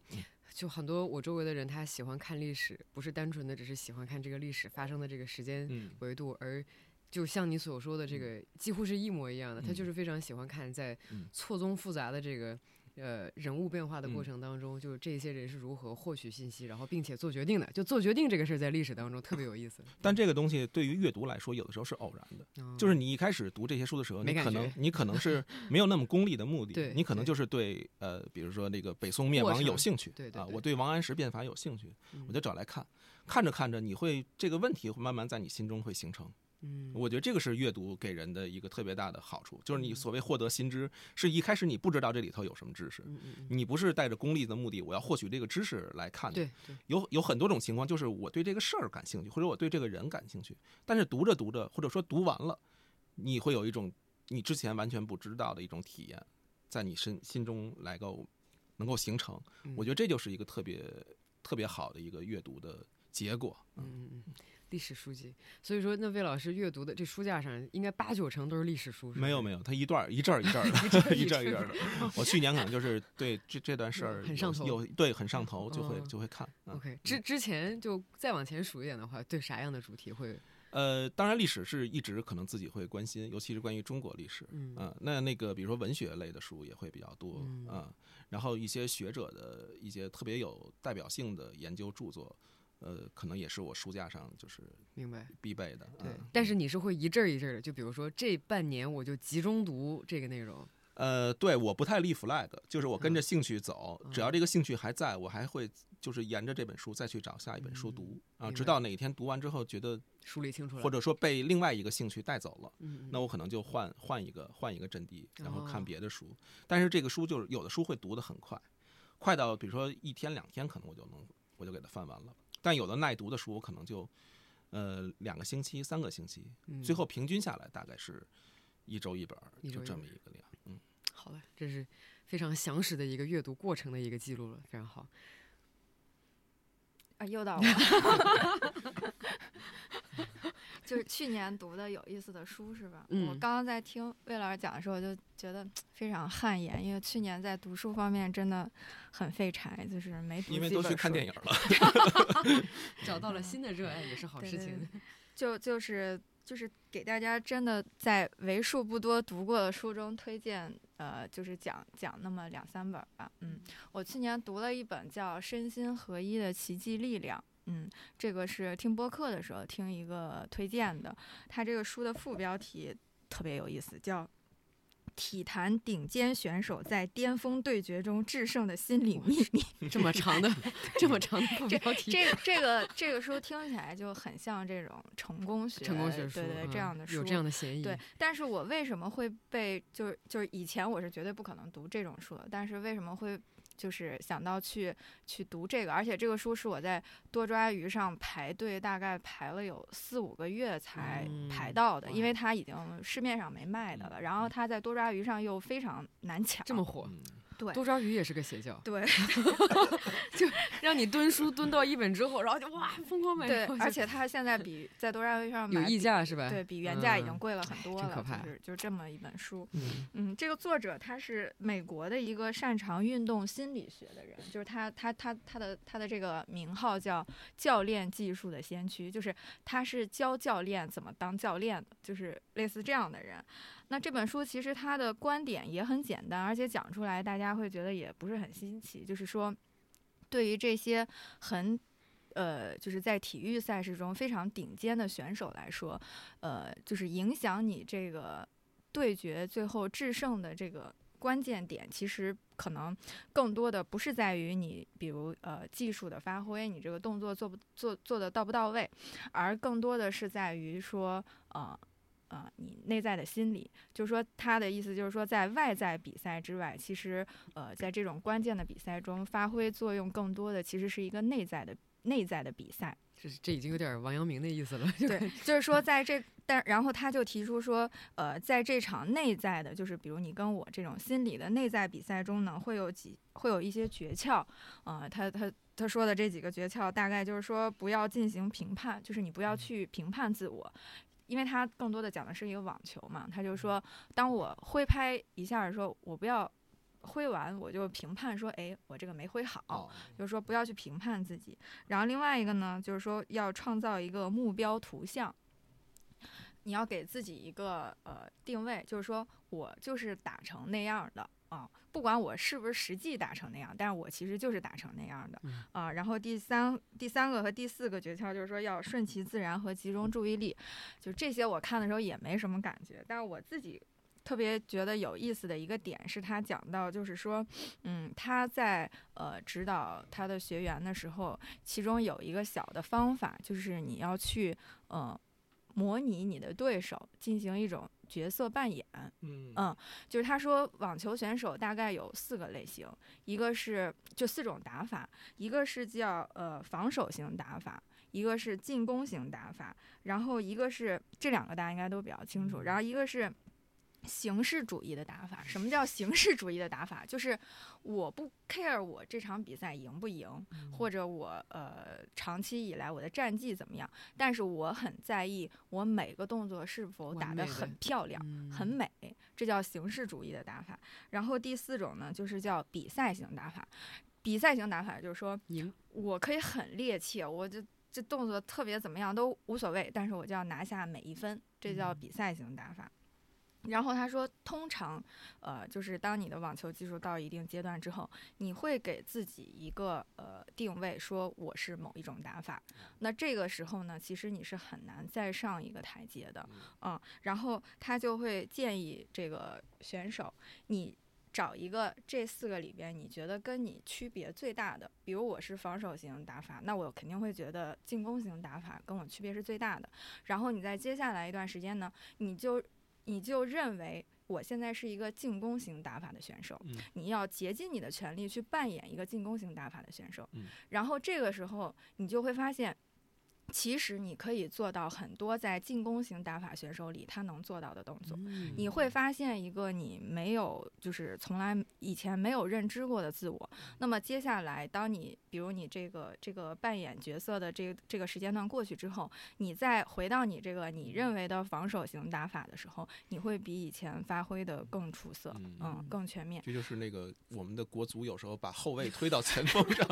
就很多我周围的人，他喜欢看历史，不是单纯的只是喜欢看这个历史发生的这个时间嗯。维度，而就像你所说的这个，几乎是一模一样的。他嗯。就是非常喜欢看在嗯。错综复杂的这个呃人物变化的过嗯程当中，就是这些人是如何获取信息，然后并且做决定的。就做决定这个事儿，在历史当中特别有意思。但这个东西对于阅读来说，有的时候是偶然的。嗯就是你一开始读这些书的时候，你可能你可能是 没有那么功利的目的你可能就是对呃，比如说那个北宋灭亡有兴趣，啊，对对对我对王安石变法有兴趣，嗯我就找来看，看着看着，你会这个问题会慢慢在你心中会形成。嗯，我觉得这个是阅读给人的一个特别大的好处，就是你嗯所谓获得新知，是一开始你不知道这里头有什么知识，你不是带着功利的目的，我要获取这个知识来看的。对对，有有很多种情况，就是我对这个事儿感兴趣，或者我对这个人感兴趣，但是读着读着，或者说读完了，你会有一种你之前完全不知道的一种体验，在你身心中来够能够形成。嗯我觉得这就是一个特别特别好的一个阅读的结果。嗯嗯嗯，历史书籍。所以说，那魏老师阅读的这书架上应该八九成都是历史书，没有没有，它一段儿一阵儿一阵儿的，一阵儿一阵儿的。我去年可能就是对这这段事儿有很上头有对很上头，就会嗯就会看。嗯 OK，之之前就再往前数一点的话，对啥样的主题会？呃，当然历史是一直可能自己会关心，尤其是关于中国历史。嗯啊，那那个比如说文学类的书也会比较多嗯啊，然后一些学者的一些特别有代表性的研究著作，呃，可能也是我书架上就是明白。必备的。对嗯，但是你是会一阵儿一阵儿的，就比如说这半年我就集中读这个内容。呃，对，我不太立 flag，就是我跟着嗯兴趣走，只要这个兴趣还在，我还会就是沿着这本书再去找下一本书读啊，直到哪一天读完之后觉得，梳理清楚了，或者说被另外一个兴趣带走了。那我可能就换换一个换一个阵地，然后看哦别的书。但是这个书就是有的书会读得很快，快到比如说一天两天可能我就能我就给它翻完了。但有的耐读的书我可能就呃两个星期三个星期，嗯最后平均下来大概是一周一本儿，就这么一个量。嗯，好了，这是非常详实的一个阅读过程的一个记录了，非常好。啊，又到我。就是去年读的有意思的书是吧？嗯我刚刚在听魏老师讲的时候，我就觉得非常汗颜，因为去年在读书方面真的很废柴，就是没读因为几本书都去看电影了。找到了新的热爱也是好对对事情。就就是就是给大家真的在为数不多读过的书中推荐，呃，就是讲讲那么两三本吧。嗯，我去年读了一本叫《身心合一的奇迹力量》。嗯，这个是听播客的时候听一个推荐的，他这个书的副标题特别有意思，叫。体坛顶尖选手在巅峰对决中制胜的心理秘密。这么长的，这么长的标题，这这个这个书听起来就很像这种成功学，成功学书，对对，嗯这样的书有这样的嫌疑。对，但是我为什么会被就是就是以前我是绝对不可能读这种书的，但是为什么会就是想到去去读这个，而且这个书是我在多抓鱼上排队，大概排了有四五个月才嗯排到的，因为它已经市面上没卖的了，然后它在多抓鱼上又非常难抢，这么火，嗯对多抓鱼也是个邪教，对 就 让你蹲书蹲到一本之后，然后就哇疯狂买，对而且它现在比在多抓鱼上有买溢价是吧？对比原价已经嗯贵了很多了，真可怕就是就这么一本书。嗯嗯，这个作者他是美国的一个擅长运动心理学的人，就是他他他他的他的这个名号叫教练技术的先驱，就是他是教教练怎么当教练的，就是类似这样的人。那这本书其实他的观点也很简单，而且讲出来大家会觉得也不是很新奇，就是说对于这些很。呃，就是在体育赛事中非常顶尖的选手来说，呃，就是影响你这个对决最后制胜的这个关键点，其实可能更多的不是在于你，比如呃技术的发挥，你这个动作做不做做的到不到位，而更多的是在于说呃。呃，你内在的心理，就是说，他的意思就是说，在外在比赛之外，其实，呃，在这种关键的比赛中，发挥作用更多的其实是一个内在的内在的比赛。这这已经有点王阳明的意思了。对，就是说在这，但然后他就提出说，呃，在这场内在的，就是比如你跟我这种心理的内在比赛中呢，会有几会有一些诀窍，呃，他他他说的这几个诀窍，大概就是说不要进行评判，就是你不要去评判自我。因为他更多的讲的是一个网球嘛，他就说，当我挥拍一下的时候，我不要挥完我就评判说，哎，我这个没挥好，哦，就是说不要去评判自己。然后另外一个呢，就是说要创造一个目标图像，你要给自己一个呃定位，就是说我就是打成那样的啊，不管我是不是实际打成那样，但是我其实就是打成那样的嗯啊。然后第三第三个和第四个诀窍就是说要顺其自然和集中注意力，就这些我看的时候也没什么感觉，但是我自己。特别觉得有意思的一个点是他讲到，就是说，嗯，他在呃指导他的学员的时候，其中有一个小的方法，就是你要去呃模拟你的对手，进行一种角色扮演。嗯嗯就是他说，网球选手大概有四个类型，一个是就四种打法，一个是叫呃防守型打法。一个是进攻型打法，然后一个是这两个大家应该都比较清楚，然后一个是形式主义的打法。什么叫形式主义的打法？就是我不 care 我这场比赛赢不赢，或者我呃长期以来我的战绩怎么样，但是我很在意我每个动作是否打得很漂亮。嗯很美，这叫形式主义的打法。然后第四种呢，就是叫比赛型打法。比赛型打法就是说赢，我可以很趔趄，我就这动作特别怎么样都无所谓，但是我就要拿下每一分，这叫比赛型打法。然后他说，通常，呃，就是当你的网球技术到一定阶段之后，你会给自己一个呃定位，说我是某一种打法。那这个时候呢，其实你是很难再上一个台阶的，嗯。然后他就会建议这个选手，你找一个这四个里边你觉得跟你区别最大的，比如我是防守型打法，那我肯定会觉得进攻型打法跟我区别是最大的。然后你在接下来一段时间呢，你就你就认为我现在是一个进攻型打法的选手，嗯你要竭尽你的全力去扮演一个进攻型打法的选手。嗯然后这个时候你就会发现。其实你可以做到很多在进攻型打法选手里他能做到的动作。嗯你会发现一个你没有，就是从来以前没有认知过的自我。那么接下来，当你比如你这个这个扮演角色的这个这个时间段过去之后，你再回到你这个你认为的防守型打法的时候，你会比以前发挥的更出色，嗯嗯，更全面。这就是那个我们的国足有时候把后卫推到前锋上，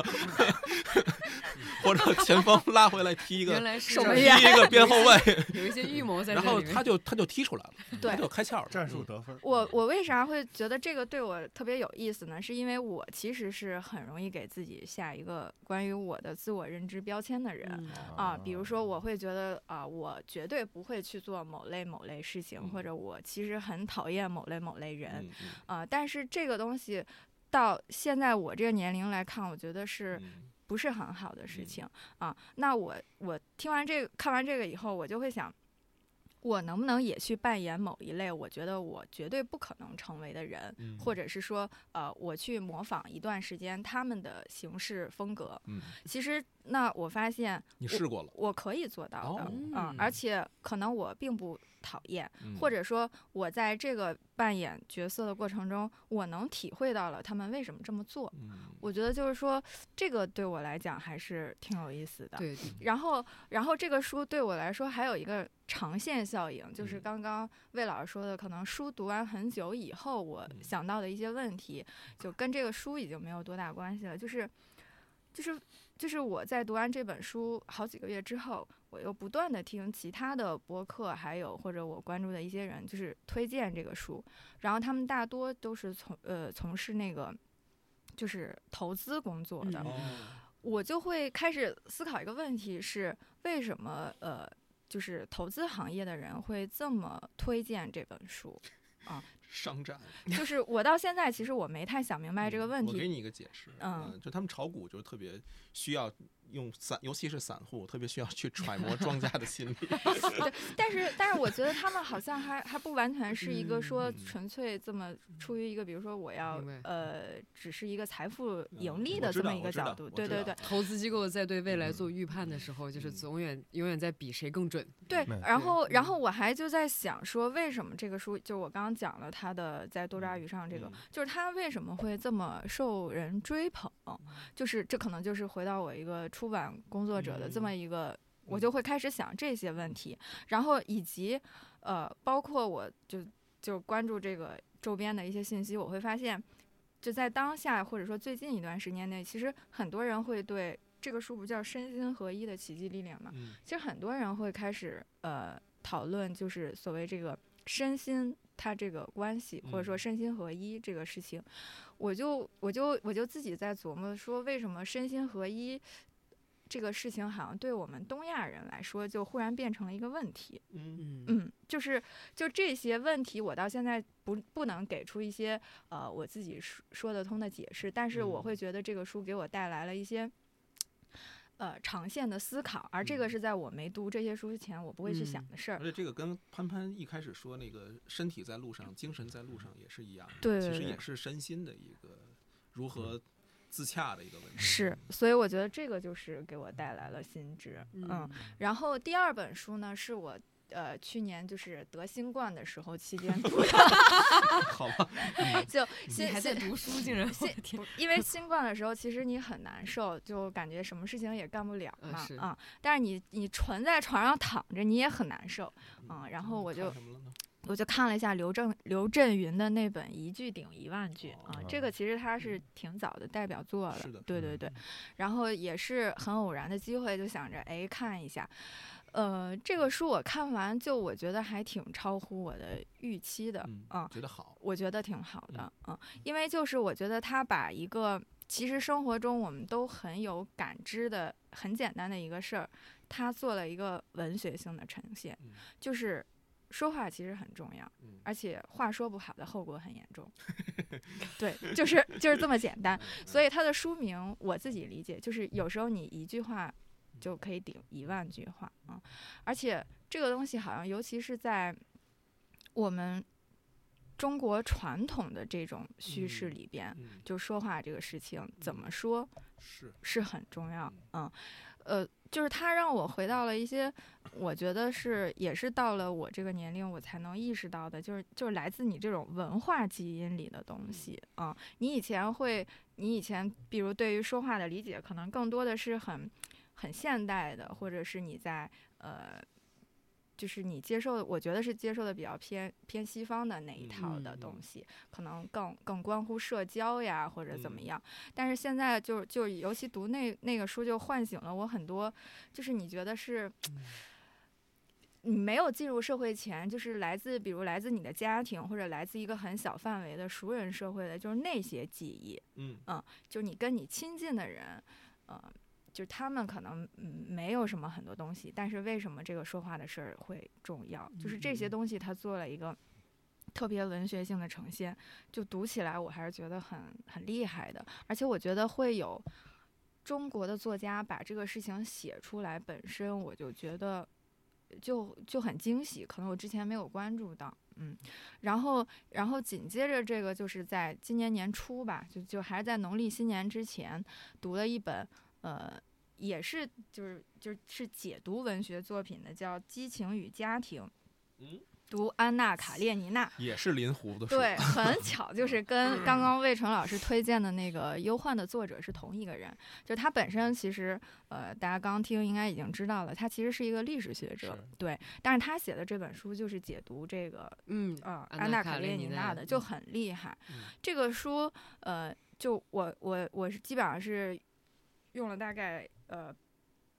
或者前锋拉回来踢一个原来是守这样门员踢一个边后卫，有一些预谋在这然后他就他就踢出来了，对他就开窍了，战术嗯得分。我我为啥会觉得这个对我特别有意思呢？是因为我其实是很容易给自己下一个关于我的自我认知标签的人。嗯啊，比如说我会觉得啊，我绝对不会去做某类某类事情，或嗯者我其实很讨厌某类某类人啊。但是这个东西到现在我这个年龄来看，我觉得是嗯不是很好的事嗯情啊。那我我听完这个看完这个以后，我就会想。我能不能也去扮演某一类我觉得我绝对不可能成为的人，嗯或者是说，呃，我去模仿一段时间他们的行事风格。嗯，其实，那我发现你试过了，我可以做到的，哦嗯嗯，而且可能我并不讨厌，嗯或者说我在这个扮演角色的过程中，我能体会到了他们为什么这么做。嗯我觉得就是说，这个对我来讲还是挺有意思的。对，然后，然后这个书对我来说还有一个长线效应，就是嗯刚刚魏老师说的，可能书读完很久以后，我嗯想到的一些问题，就跟这个书已经没有多大关系了。就是，就是，就是我在读完这本书好几个月之后，我又不断的听其他的播客，还有或者我关注的一些人，就是推荐这个书，然后他们大多都是从呃从事那个就是投资工作的。我就会开始思考一个问题是，为什么呃，就是投资行业的人会这么推荐这本书？商战 就是我到现在其实我没太想明白这个问题。我给你一个解释，嗯。就他们炒股就是特别需要用散，尤其是散户，特别需要去揣摩庄家的心理。对，但是但是我觉得他们好像还还不完全是一个说嗯纯粹这么出于一个，比如说我要呃，只是一个财富盈嗯利的这么一个角度。对对对投资机构在对未来嗯做预判的时候，就是永远永远在比谁更准。对嗯，然后然嗯后我还就在想说，为什么这个书，就我刚刚讲了它的在多抓鱼上这个，嗯就是他为什么会这么受人追捧？就是这可能就是回到我一个出版工作者的这么一个，我就会开始想这些问题，然后以及呃，包括我就就关注这个周边的一些信息，我会发现，就在当下或者说最近一段时间内，其实很多人会对这个书不叫身心合一的奇迹力量嘛，嗯。其实很多人会开始呃讨论，就是所谓这个身心它这个关系，或者说嗯。身心合一这个事情，我就我就我就自己在琢磨说，为什么身心合一这个事情好像对我们东亚人来说，就忽然变成了一个问题。嗯嗯嗯，就是就这些问题，我到现在不不能给出一些呃我自己说说得通的解释，但是我嗯会觉得这个书给我带来了一些。呃，长线的思考，而这个嗯是在我没读这些书之前，我不会去想嗯的事儿而。且这个跟潘潘一开始说那个身体在路上，精神在路上也是一样的，对对对其实也是身心的一个如何自洽的一个问题。是，所以我觉得这个就是给我带来了新知。嗯，然后第二本书呢，是我呃去年就是得新冠的时候期间读的，好吧，就你新新还在读书，竟然我新因为 新冠的时候，其实你很难受，就感觉什么事情也干不了嘛啊、但是你你纯在床上躺着，你也很难受啊、然后我就？我就看了一下刘正刘震云的那本《一句顶一万句》啊哦，这个其实他是挺早的代表作了，对对对。然后也是很偶然的机会，就想着哎看一下。呃，这个书我看完，就我觉得还挺超乎我的预期的嗯啊、觉得好，我觉得挺好的，啊，因为就是我觉得他把一个其实生活中我们都很有感知的很简单的一个事儿，他做了一个文学性的呈现，嗯就是说话其实很重要，嗯而且话说不好的后果很严重，对，就是就是这么简单。所以它的书名我自己理解就是有时候你一句话就可以顶一万句话啊、而且这个东西好像尤其是在我们中国传统的这种叙事嗯里边，嗯，就说话这个事情怎么说是，是很重要。嗯，呃，就是它让我回到了一些，我觉得是也是到了我这个年龄我才能意识到的，就是就是来自你这种文化基因里的东西啊、你以前会，你以前比如对于说话的理解，可能更多的是很很现代的，或者是你在呃。就是你接受的，我觉得是接受的比较偏偏西方的那一套的嗯嗯东西，可能更更关乎社交呀，或者怎么嗯样。但是现在就就尤其读那那个书，就唤醒了我很多，就是你觉得是。嗯你没有进入社会前，就是来自，比如来自你的家庭，或者来自一个很小范围的熟人社会的，就是那些记忆，嗯就是你跟你亲近的人，呃，就他们可能嗯没有什么很多东西，但是为什么这个说话的事儿会重要？就是这些东西他做了一个特别文学性的呈现，就读起来我还是觉得很很厉害的，而且我觉得会有中国的作家把这个事情写出来，本身我就觉得就就很惊喜，可能我之前没有关注到，嗯，然后然后紧接着这个就是在今年年初吧，就就还是在农历新年之前读了一本，呃，也是就是就是解读文学作品的，叫《激情与家庭》，嗯，读安娜·卡列尼娜。也是临湖的书，对，很巧，就是跟刚刚魏纯老师推荐的那个《忧患》的作者是同一个人。就他本身其实，呃，大家刚刚听应该已经知道了，他其实是一个历史学者，对。但是他写的这本书就是解读这个嗯，呃安娜卡列列尼娜的尼娜的，就很厉害。嗯这个书，呃，就我我我是基本上是用了大概呃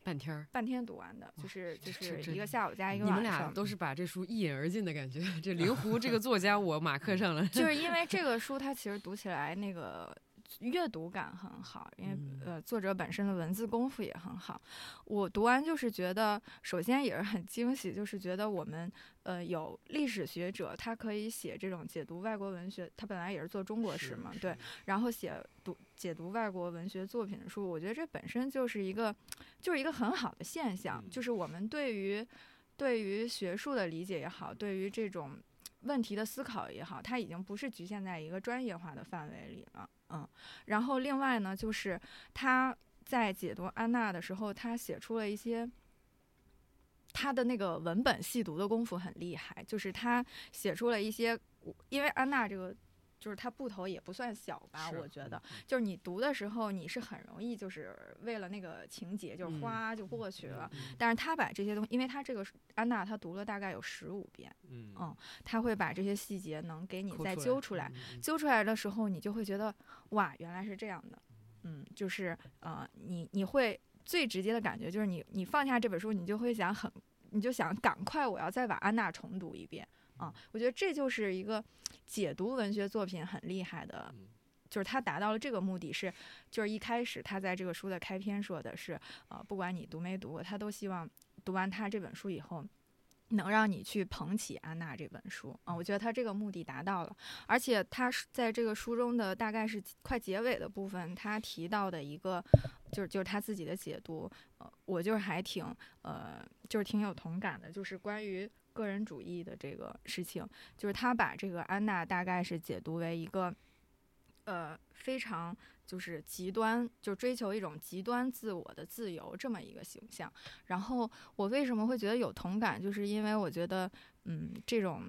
半天儿。半天读完的，就是就是一个下午加一个晚上你们。俩都是把这书一饮而尽的感觉。这 灵狐这个作家，我马克上了。就是因为 这个书，它其实读起来那个阅读感很好，因为、嗯。呃作者本身的文字功夫也很好。我读完就是觉得，首先也是很惊喜，就是觉得我们呃有历史学者，他可以写这种解读外国文学，他本来也是做中国史嘛，对，，然后写读解读外国文学作品的书，我觉得这本身就是一个就是一个很好的现象，嗯。就是我们对于对于学术的理解也好，对于这种问题的思考也好，它已经不是局限在一个专业化的范围里了，嗯。然后另外呢，就是他在解读安娜的时候，他写出了一些。他的那个文本细读的功夫很厉害，就是他写出了一些，因为安娜这个就是它部头也不算小吧，我觉得，嗯就是你读的时候，你是很容易就是为了那个情节，就哗就过去了。嗯但是他把这些东西，因为他这个是安娜，她读了大概有十五遍，嗯嗯他会把这些细节能给你再揪出来。揪出来的时候，你就会觉得哇，原来是这样的。嗯，就是呃，你你会最直接的感觉就是你你放下这本书，你就会想很，你就想赶快我要再把安娜重读一遍啊。我觉得这就是一个解读文学作品很厉害的嗯。就是他达到了这个目的是，就是一开始他在这个书的开篇说的是，呃，不管你读没读过，他都希望读完他这本书以后，能让你去捧起安娜这本书啊。我觉得他这个目的达到了。而且他是在这个书中的大概是快结尾的部分，他提到的一个就是就是他自己的解读，呃，我就是还挺呃就是挺有同感的，就是关于个人主义的这个事情，就是他把这个安娜大概是解读为一个呃非常就是极端，就追求一种极端自我的自由这么一个形象。然后我为什么会觉得有同感，就是因为我觉得嗯这种。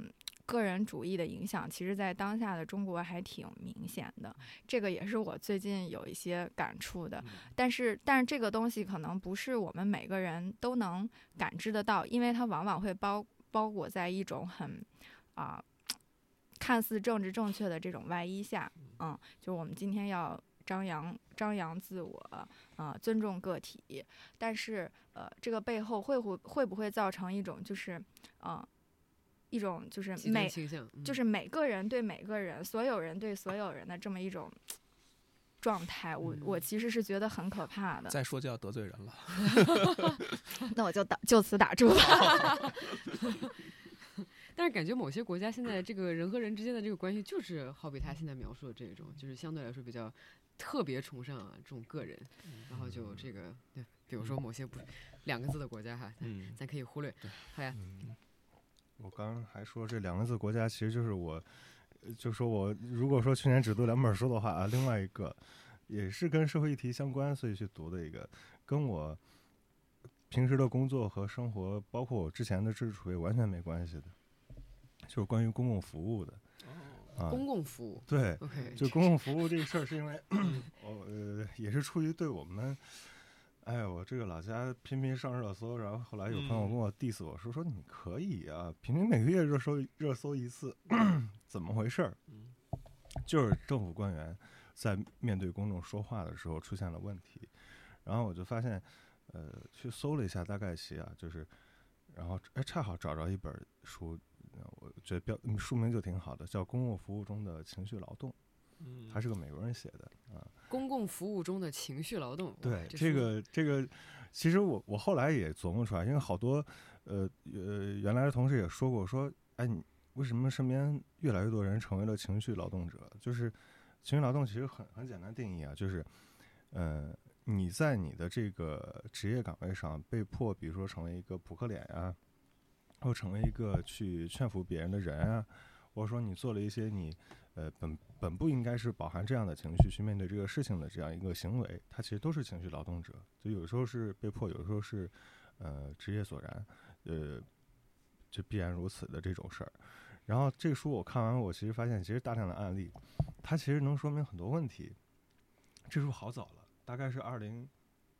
个人主义的影响，其实在当下的中国还挺明显的，这个也是我最近有一些感触的。嗯但是，但是这个东西可能不是我们每个人都能感知得到，因为它往往会包包裹在一种很啊、看似政治正确的这种外衣下。嗯，就是我们今天要张扬张扬自我，呃，尊重个体，但是呃，这个背后会会会不会造成一种就是呃一种就是每，嗯就是每个人对每个人，所有人对所有人的这么一种状态，我我其实是觉得很可怕的。再说就要得罪人了。那我就打就此打住吧。但是感觉某些国家现在这个人和人之间的这个关系，就是好比他现在描述的这种，就是相对来说比较特别崇尚啊这种个人，然后就这个，对，比如说某些不两个字的国家哈，嗯咱可以忽略。好呀，嗯，我刚刚还说这两个字国家，其实就是我就说我如果说去年只读两本书的话啊，另外一个也是跟社会议题相关，所以去读的一个，跟我平时的工作和生活，包括我之前的知识储备完全没关系的，就是关于公共服务的啊。公共服务对就公共服务这个事儿，是因为 我呃也是出于对我们，哎呀，我这个老家频频上热搜，然后后来有朋友嗯跟我 diss 我说说你可以啊，平均每个月热搜热搜一次，怎么回事儿？嗯就是政府官员在面对公众说话的时候出现了问题，然后我就发现，呃，去搜了一下大概其啊，就是，然后哎恰好找着一本书，呃我觉得标嗯书名就挺好的，叫《公共服务中的情绪劳动》。嗯，他是个美国人写的啊。公共服务中的情绪劳动。对，这个这个，其实我我后来也琢磨出来，因为好多呃呃原来的同事也说过，说哎你为什么身边越来越多人成为了情绪劳动者？就是情绪劳动其实很很简单定义啊，就是呃你在你的这个职业岗位上被迫，比如说成为一个扑克脸啊，或成为一个去劝服别人的人啊，或者说你做了一些你呃本本不应该是饱含这样的情绪去面对这个事情的这样一个行为，他其实都是情绪劳动者。就有时候是被迫，有时候是呃职业所然，呃就必然如此的这种事儿。然后这个书我看完，我其实发现其实大量的案例，它其实能说明很多问题。这书好早了，大概是二零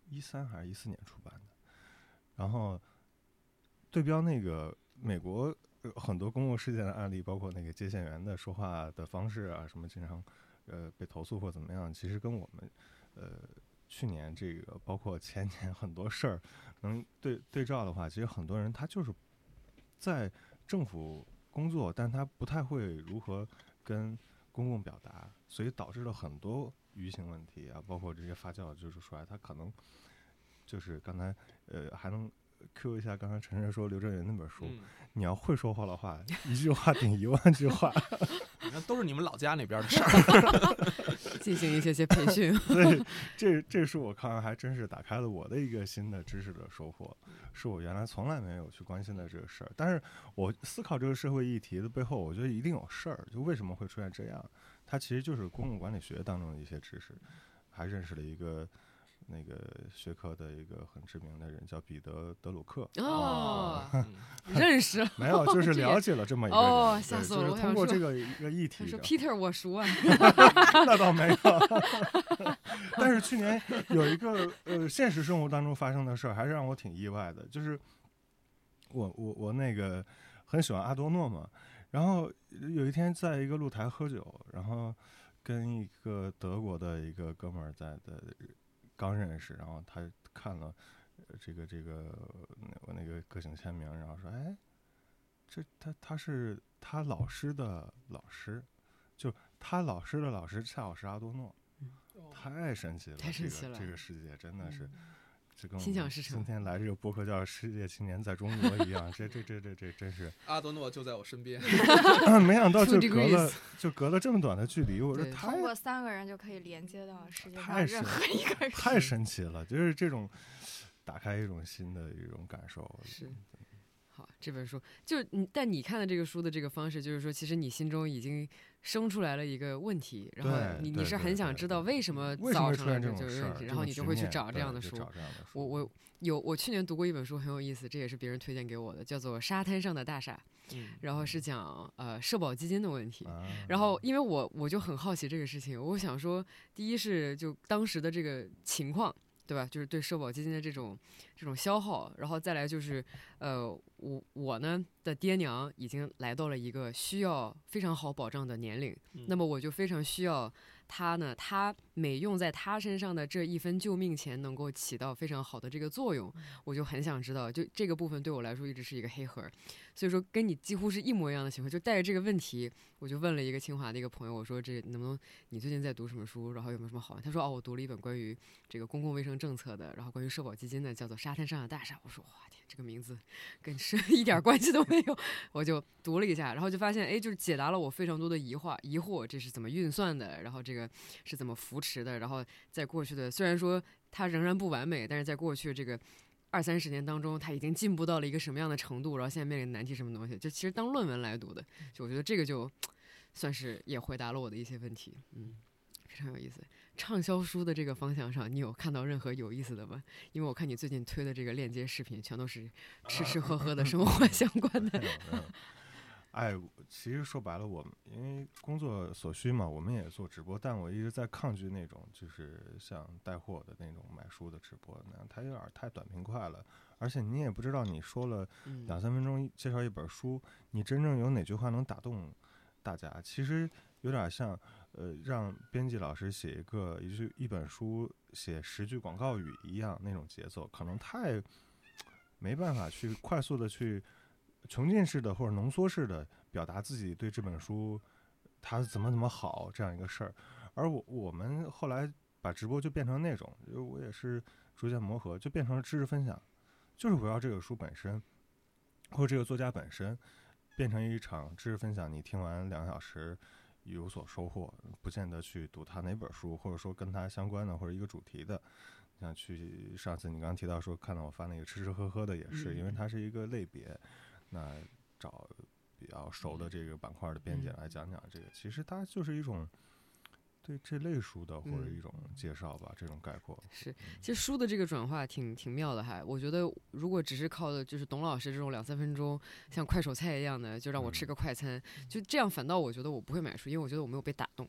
一三还是一四年出版的。然后对标那个美国很多公共事件的案例，包括那个接线员的说话的方式啊，什么经常呃被投诉或怎么样，其实跟我们呃去年这个包括前年很多事儿能对对照的话，其实很多人他就是在政府工作，但他不太会如何跟公共表达，所以导致了很多舆情问题啊，包括这些发酵就是出来，他可能就是刚才呃还能 Q 一下刚才陈晨说刘震云那本书，嗯，你要会说话的话，一句话顶一万句话，你看都是你们老家那边的事儿。进行一些些培训。所以这这书我看完还真是打开了我的一个新的知识的收获，是我原来从来没有去关心的这个事儿。但是我思考这个社会议题的背后，我觉得一定有事儿，就为什么会出现这样？它其实就是公共管理学当中的一些知识，还认识了一个。那个学科的一个很知名的人叫彼得·德鲁克，哦，嗯认识。没有，就 是了解了这么一个人，哦吓死我了我就是通过这个一个议题他说，Peter 我熟啊，那倒没有。但是去年有一个呃现实生活当中发生的事儿，还是让我挺意外的。就是我我我那个很喜欢阿多诺嘛，然后有一天在一个露台喝酒，然后跟一个德国的一个哥们儿在的刚认识，然后他看了呃这个这个我那个个性签名，然后说哎。这他他是他老师的老师，就他老师的老师恰好是阿多诺，太神奇了！太神奇了这个这个世界真的是，这跟我心们想事成今天来这个播客叫《世界青年在中国》一样，这这这这这真是，阿德诺就在我身边。没想到就 隔了就隔了这么短的距离，我说对太通过三个人就可以连接到世界上任何一个人。太神奇了，就是这种打开一种新的一种感受。是。好，这本书就你，但你看的这个书的这个方式，就是说，其实你心中已经生出来了一个问题，然后你你是很想知道为什么造成了这这个问题，种事儿然后你就会去找这样的书。就找这样的书。我我有我去年读过一本书很有意思，这也是别人推荐给我的，叫做《沙滩上的大厦》，嗯然后是讲呃社保基金的问题。啊然后，因为我我就很好奇这个事情，我想说，第一是就当时的这个情况，对吧？就是对社保基金的这种这种消耗，然后再来就是，呃，我我呢的爹娘已经来到了一个需要非常好保障的年龄，嗯那么我就非常需要他呢，他每用在他身上的这一分救命钱能够起到非常好的这个作用，我就很想知道，就这个部分对我来说一直是一个黑盒，所以说跟你几乎是一模一样的情况，就带着这个问题，我就问了一个清华的一个朋友，我说这能不能你最近在读什么书，然后有没有什么好玩？他说哦，我读了一本关于这个公共卫生政策的，然后关于社保基金的，叫做《沙滩上的大厦》。我说哇天，这个名字跟是 一点关系都没有，我就读了一下，然后就发现哎，就是解答了我非常多的疑惑，疑惑这是怎么运算的，然后这个是怎么扶持的，然后在过去的虽然说它仍然不完美，但是在过去这个。二三十年当中，它已经进步到了一个什么样的程度？然后现在面临的难题什么东西？就其实当论文来读的，就我觉得这个就算是也回答了我的一些问题，嗯，非常有意思。畅销书的这个方向上，你有看到任何有意思的吗？因为我看你最近推的这个链接视频，全都是吃吃喝喝的生活相关的。哎，其实说白了，我们因为工作所需嘛，我们也做直播，但我一直在抗拒那种就是像带货的那种买书的直播那样，它有点太短平快了，而且你也不知道你说了两三分钟介绍一本书，你真正有哪句话能打动大家？其实有点像。呃，让编辑老师写一个一句一本书写十句广告语一样那种节奏，可能太没办法去快速的去穷尽式的或者浓缩式的表达自己对这本书它怎么怎么好这样一个事儿。而我我们后来把直播就变成那种，我也是逐渐磨合，就变成了知识分享，就是围绕这个书本身或者这个作家本身变成一场知识分享。你听完两个小时。有所收获，不见得去读他哪本书，或者说跟他相关的或者一个主题的，像去上次你刚刚提到说看到我发那个吃吃喝喝的也是，因为它是一个类别，那找比较熟的这个板块的编辑来讲讲这个，其实它就是一种。对这类书的或者一种介绍吧，这种概括是。其实书的这个转化挺挺妙的，还我觉得如果只是靠的就是董老师这种两三分钟像快手菜一样的，就让我吃个快餐，就这样反倒我觉得我不会买书，因为我觉得我没有被打动。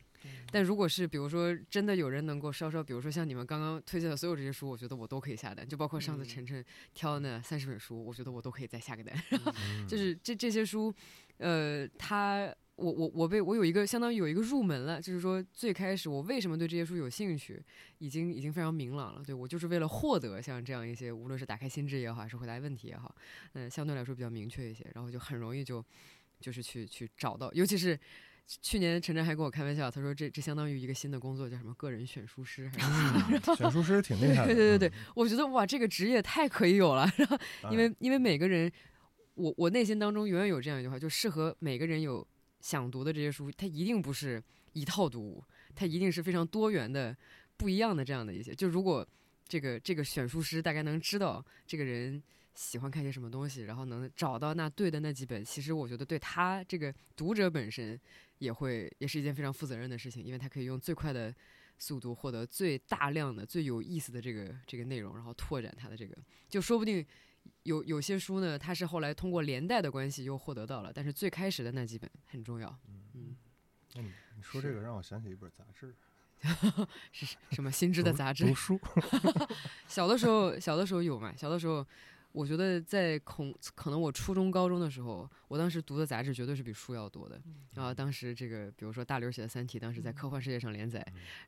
但如果是比如说真的有人能够稍稍，比如说像你们刚刚推荐的所有这些书，我觉得我都可以下单，就包括上次晨晨挑那三十本书，我觉得我都可以再下个单。就是这这些书，呃，他。我我我被我有一个相当于有一个入门了，就是说最开始我为什么对这些书有兴趣，已经已经非常明朗了。对我就是为了获得像这样一些，无论是打开心智也好，还是回答问题也好，嗯，相对来说比较明确一些，然后就很容易就就是去去找到。尤其是去年陈晨还跟我开玩笑，他说这这相当于一个新的工作，叫什么个人选书师还是什么。选书师挺厉害的。对对对对，我觉得哇，这个职业太可以有了。然后因为因为每个人，我我内心当中永远有这样一句话，就适合每个人有。想读的这些书，它一定不是一套读物，它一定是非常多元的、不一样的这样的一些。就如果这个这个选书师大概能知道这个人喜欢看些什么东西，然后能找到那对的那几本，其实我觉得对他这个读者本身也会也是一件非常负责任的事情，因为他可以用最快的速度获得最大量的、最有意思的这个这个内容，然后拓展他的这个，就说不定。有有些书呢，它是后来通过连带的关系又获得到了，但是最开始的那几本很重要。嗯，那你你说这个让我想起一本杂志，是什么新知的杂志？读书。小的时候，小的时候有嘛？小的时候。我觉得在恐可能我初中高中的时候，我当时读的杂志绝对是比书要多的。然后当时这个，比如说大刘写的《三体》，当时在科幻世界上连载，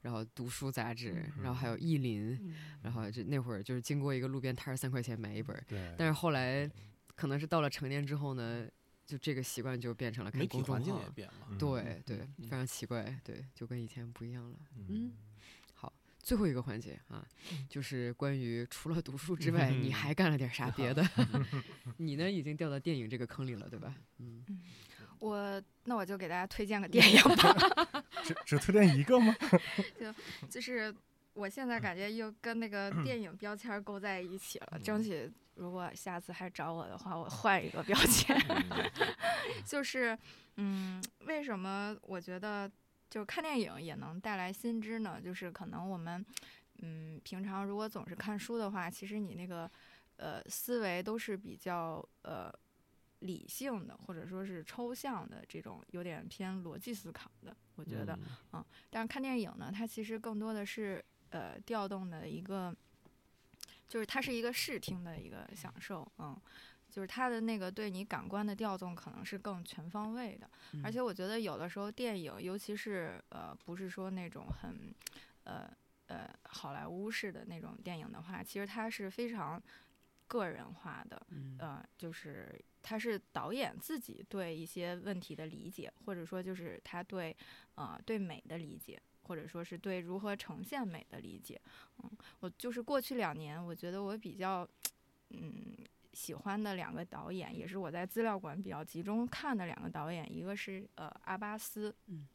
然后读书杂志，然后还有意林，然后就那会儿就是经过一个路边摊儿三块钱买一本。但是后来，可能是到了成年之后呢，就这个习惯就变成了看公众号。对对，非常奇怪，对，就跟以前不一样了。嗯。最后一个环节啊，就是关于除了读书之外，你还干了点啥别的？你呢，已经掉到电影这个坑里了，对吧？嗯，我那我就给大家推荐个电影吧。只只推荐一个吗？就就是我现在感觉又跟那个电影标签勾在一起了。争取如果下次还找我的话，我换一个标签。就是嗯，为什么我觉得？就是看电影也能带来新知呢。就是可能我们，嗯，平常如果总是看书的话，其实你那个，呃，思维都是比较呃理性的，或者说是抽象的这种，有点偏逻辑思考的。我觉得，嗯，但是看电影呢，它其实更多的是呃调动的一个，就是它是一个视听的一个享受，嗯。就是它的那个对你感官的调动可能是更全方位的，而且我觉得有的时候电影，尤其是呃不是说那种很，呃呃好莱坞式的那种电影的话，其实它是非常个人化的，呃就是它是导演自己对一些问题的理解，或者说就是他对呃对美的理解，或者说是对如何呈现美的理解。嗯，我就是过去两年，我觉得我比较嗯。喜欢的两个导演，也是我在资料馆比较集中看的两个导演，一个是呃阿巴斯，嗯，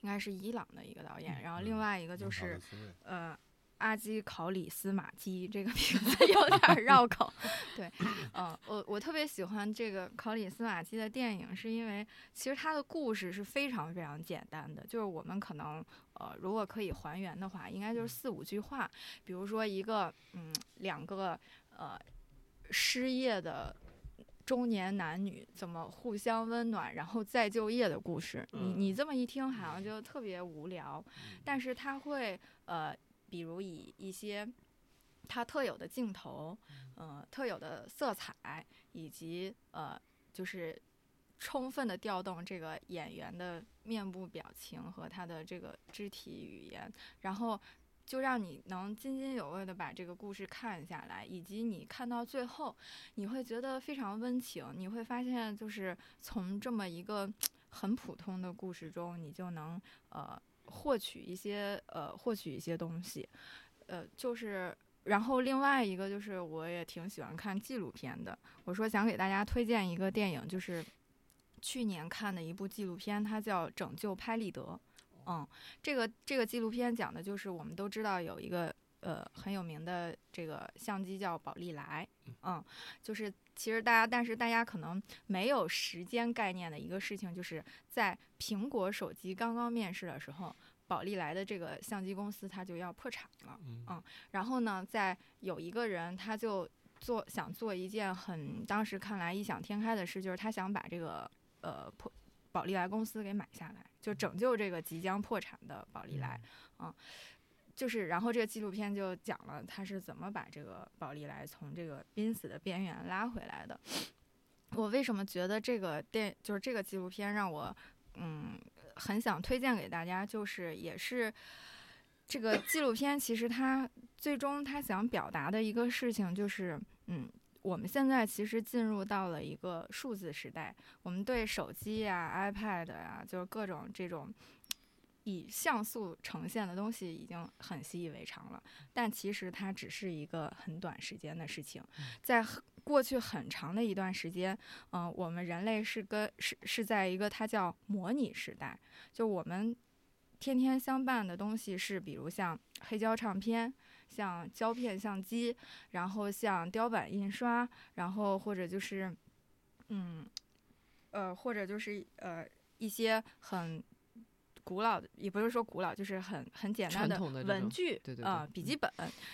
应该是伊朗的一个导演，然后另外一个就是呃阿基考里斯马基这个名字有点绕口。对，嗯，我我特别喜欢这个考里斯马基的电影，是因为其实他的故事是非常非常简单的，就是我们可能呃，如果可以还原的话，应该就是四五句话，比如说一个嗯，两个呃失业的。中年男女怎么互相温暖，然后再就业的故事，你你这么一听好像就特别无聊，但是他会呃，比如以一些他特有的镜头，呃，特有的色彩，以及呃，就是充分的调动这个演员的面部表情和他的这个肢体语言，然后。就让你能津津有味的把这个故事看下来，以及你看到最后，你会觉得非常温情。你会发现，就是从这么一个很普通的故事中，你就能呃获取一些呃获取一些东西，呃，就是然后另外一个就是我也挺喜欢看纪录片的。我说想给大家推荐一个电影，就是去年看的一部纪录片，它叫《拯救拍立得》。嗯，这个这个纪录片讲的就是我们都知道有一个呃很有名的这个相机叫宝丽来，嗯，就是其实大家但是大家可能没有时间概念的一个事情，就是在苹果手机刚刚面世的时候，宝丽来的这个相机公司它就要破产了，嗯，然后呢，在有一个人他就做想做一件很当时看来异想天开的事，就是他想把这个呃破。宝利来公司给买下来，就拯救这个即将破产的宝利来，嗯，就是，然后这个纪录片就讲了他是怎么把这个宝丽来从这个濒死的边缘拉回来的。我为什么觉得这个电就是这个纪录片让我嗯很想推荐给大家，就是也是这个纪录片其实它最终它想表达的一个事情就是嗯。我们现在其实进入到了一个数字时代，我们对手机呀、iPad 呀，就是各种这种以像素呈现的东西已经很习以为常了。但其实它只是一个很短时间的事情，在过去很长的一段时间，嗯，我们人类是跟是是在一个它叫模拟时代，就我们天天相伴的东西是，比如像黑胶唱片。像胶片相机，然后像雕版印刷，然后或者就是，嗯，呃，或者就是呃一些很古老的，也不是说古老，就是很很简单的文具，对对啊，笔记本，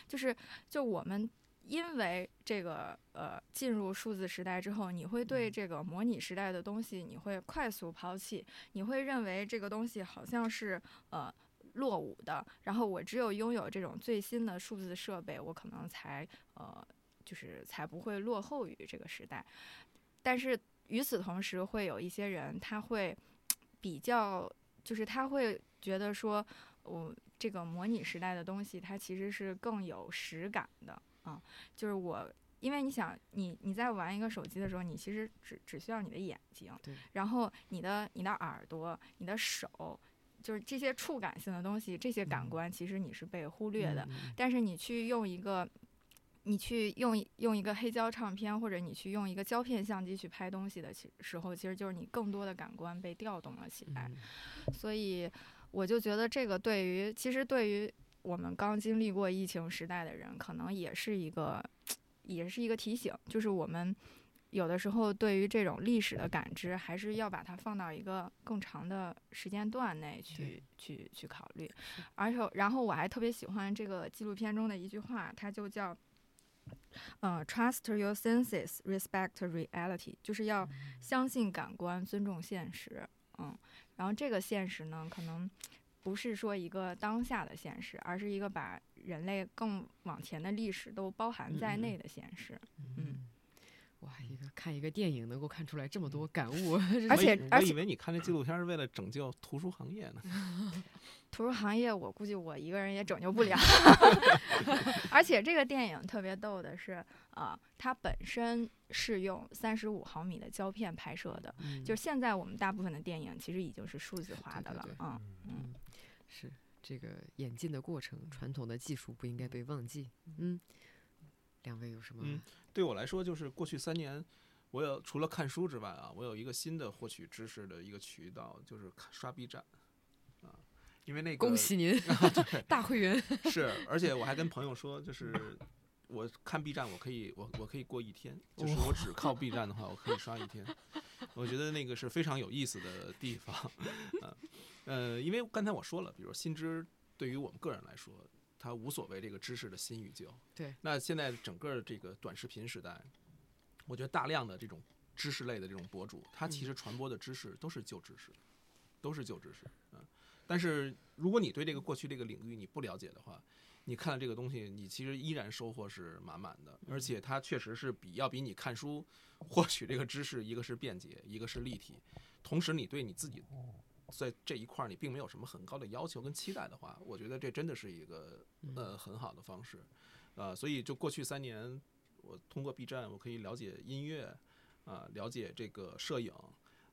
就是就我们因为这个呃进入数字时代之后，你会对这个模拟时代的东西你会快速抛弃，你会认为这个东西好像是呃。落伍的，然后我只有拥有这种最新的数字设备，我可能才呃，就是才不会落后于这个时代。但是与此同时，会有一些人他会比较，就是他会觉得说，我这个模拟时代的东西，它其实是更有实感的啊。就是我，因为你想，你你在玩一个手机的时候，你其实只只需要你的眼睛，然后你的你的耳朵，你的手。就是这些触感性的东西，这些感官其实你是被忽略的。但是你去用一个，你去用用一个黑胶唱片，或者你去用一个胶片相机去拍东西的时候，其实就是你更多的感官被调动了起来。所以我就觉得这个对于，其实对于我们刚经历过疫情时代的人，可能也是一个，也是一个提醒，就是我们。有的时候，对于这种历史的感知，还是要把它放到一个更长的时间段内去去去考虑。而且，然后我还特别喜欢这个纪录片中的一句话，它就叫“呃，trust your senses, respect reality”，就是要相信感官，尊重现实。嗯，然后这个现实呢，可能不是说一个当下的现实，而是一个把人类更往前的历史都包含在内的现实。嗯。哇，一个看一个电影能够看出来这么多感悟，而且我以为你看这纪录片是为了拯救图书行业呢。图书行业，我估计我一个人也拯救不了。而且这个电影特别逗的是，啊，它本身是用三十五毫米的胶片拍摄的，就是现在我们大部分的电影其实已经是数字化的了。嗯嗯，是这个演进的过程，传统的技术不应该被忘记。嗯。两位有什么？嗯，对我来说，就是过去三年，我有除了看书之外啊，我有一个新的获取知识的一个渠道，就是刷 B 站，啊，因为那个恭喜您 啊大会员。是，而且我还跟朋友说，就是我看 B 站，我可以我我可以过一天，就是我只靠 B 站的话，我可以刷一天。我觉得那个是非常有意思的地方，呃呃，因为刚才我说了，比如新知对于我们个人来说，它无所谓这个知识的新与旧。对，那现在整个这个短视频时代，我觉得大量的这种知识类的这种博主，他其实传播的知识都是旧知识，都是旧知识，嗯。但是如果你对这个过去这个领域你不了解的话，你看了这个东西，你其实依然收获是满满的，而且它确实是比要比你看书 获取这个知识，一个是便捷，一个是立体，同时你对你自己在这一块儿你并没有什么很高的要求跟期待的话，我觉得这真的是一个呃很好的方式，呃，所以就过去三年，我通过 B 站，我可以了解音乐，啊、了解这个摄影。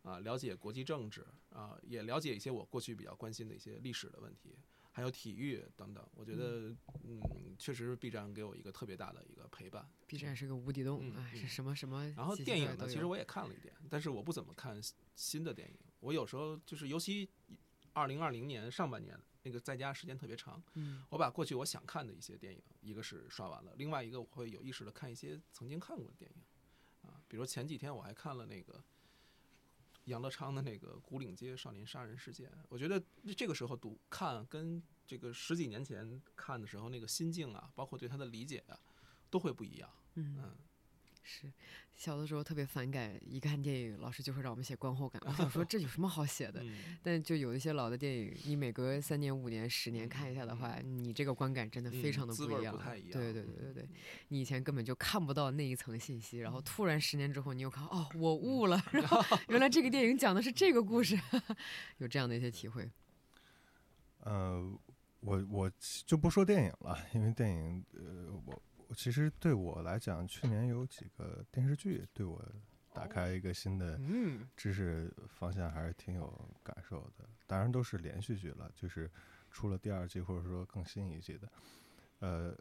啊，了解国际政治啊，也了解一些我过去比较关心的一些历史的问题，还有体育等等。我觉得，嗯，确实 B 站给我一个特别大的一个陪伴。B 站是个无底洞，嗯哎，什么什么。然后电影呢，其实我也看了一点，但是我不怎么看新的电影。我有时候就是，尤其二零二零年上半年那个在家时间特别长，嗯。我把过去我想看的一些电影，一个是刷完了，另外一个我会有意识的看一些曾经看过的电影，啊，比如前几天我还看了那个杨德昌的那个《古岭街少年杀人事件》，我觉得这个时候读看跟这个十几年前看的时候那个心境啊，包括对他的理解啊，都会不一样。嗯，嗯，是小的时候特别反感，一看电影老师就会让我们写观后感。我想说 这有什么好写的？嗯但就有一些老的电影，你每隔三年、五年、十年看一下的话，你这个观感真的非嗯常的。不太一样对对对对你以前根本就看不到那一层信息，然后突然十年之后，你又看，哦，我悟了，然后 原来这个电影讲的是这个故事，有这样的一些体会。呃，我我就不说电影了，因为电影，呃，我我其实对我来讲，去年有几个电视剧对我打开一个新的嗯知识方向，还是挺有感受的。当然都是连续剧了，就是出了第二季或者说更新一季的。呃，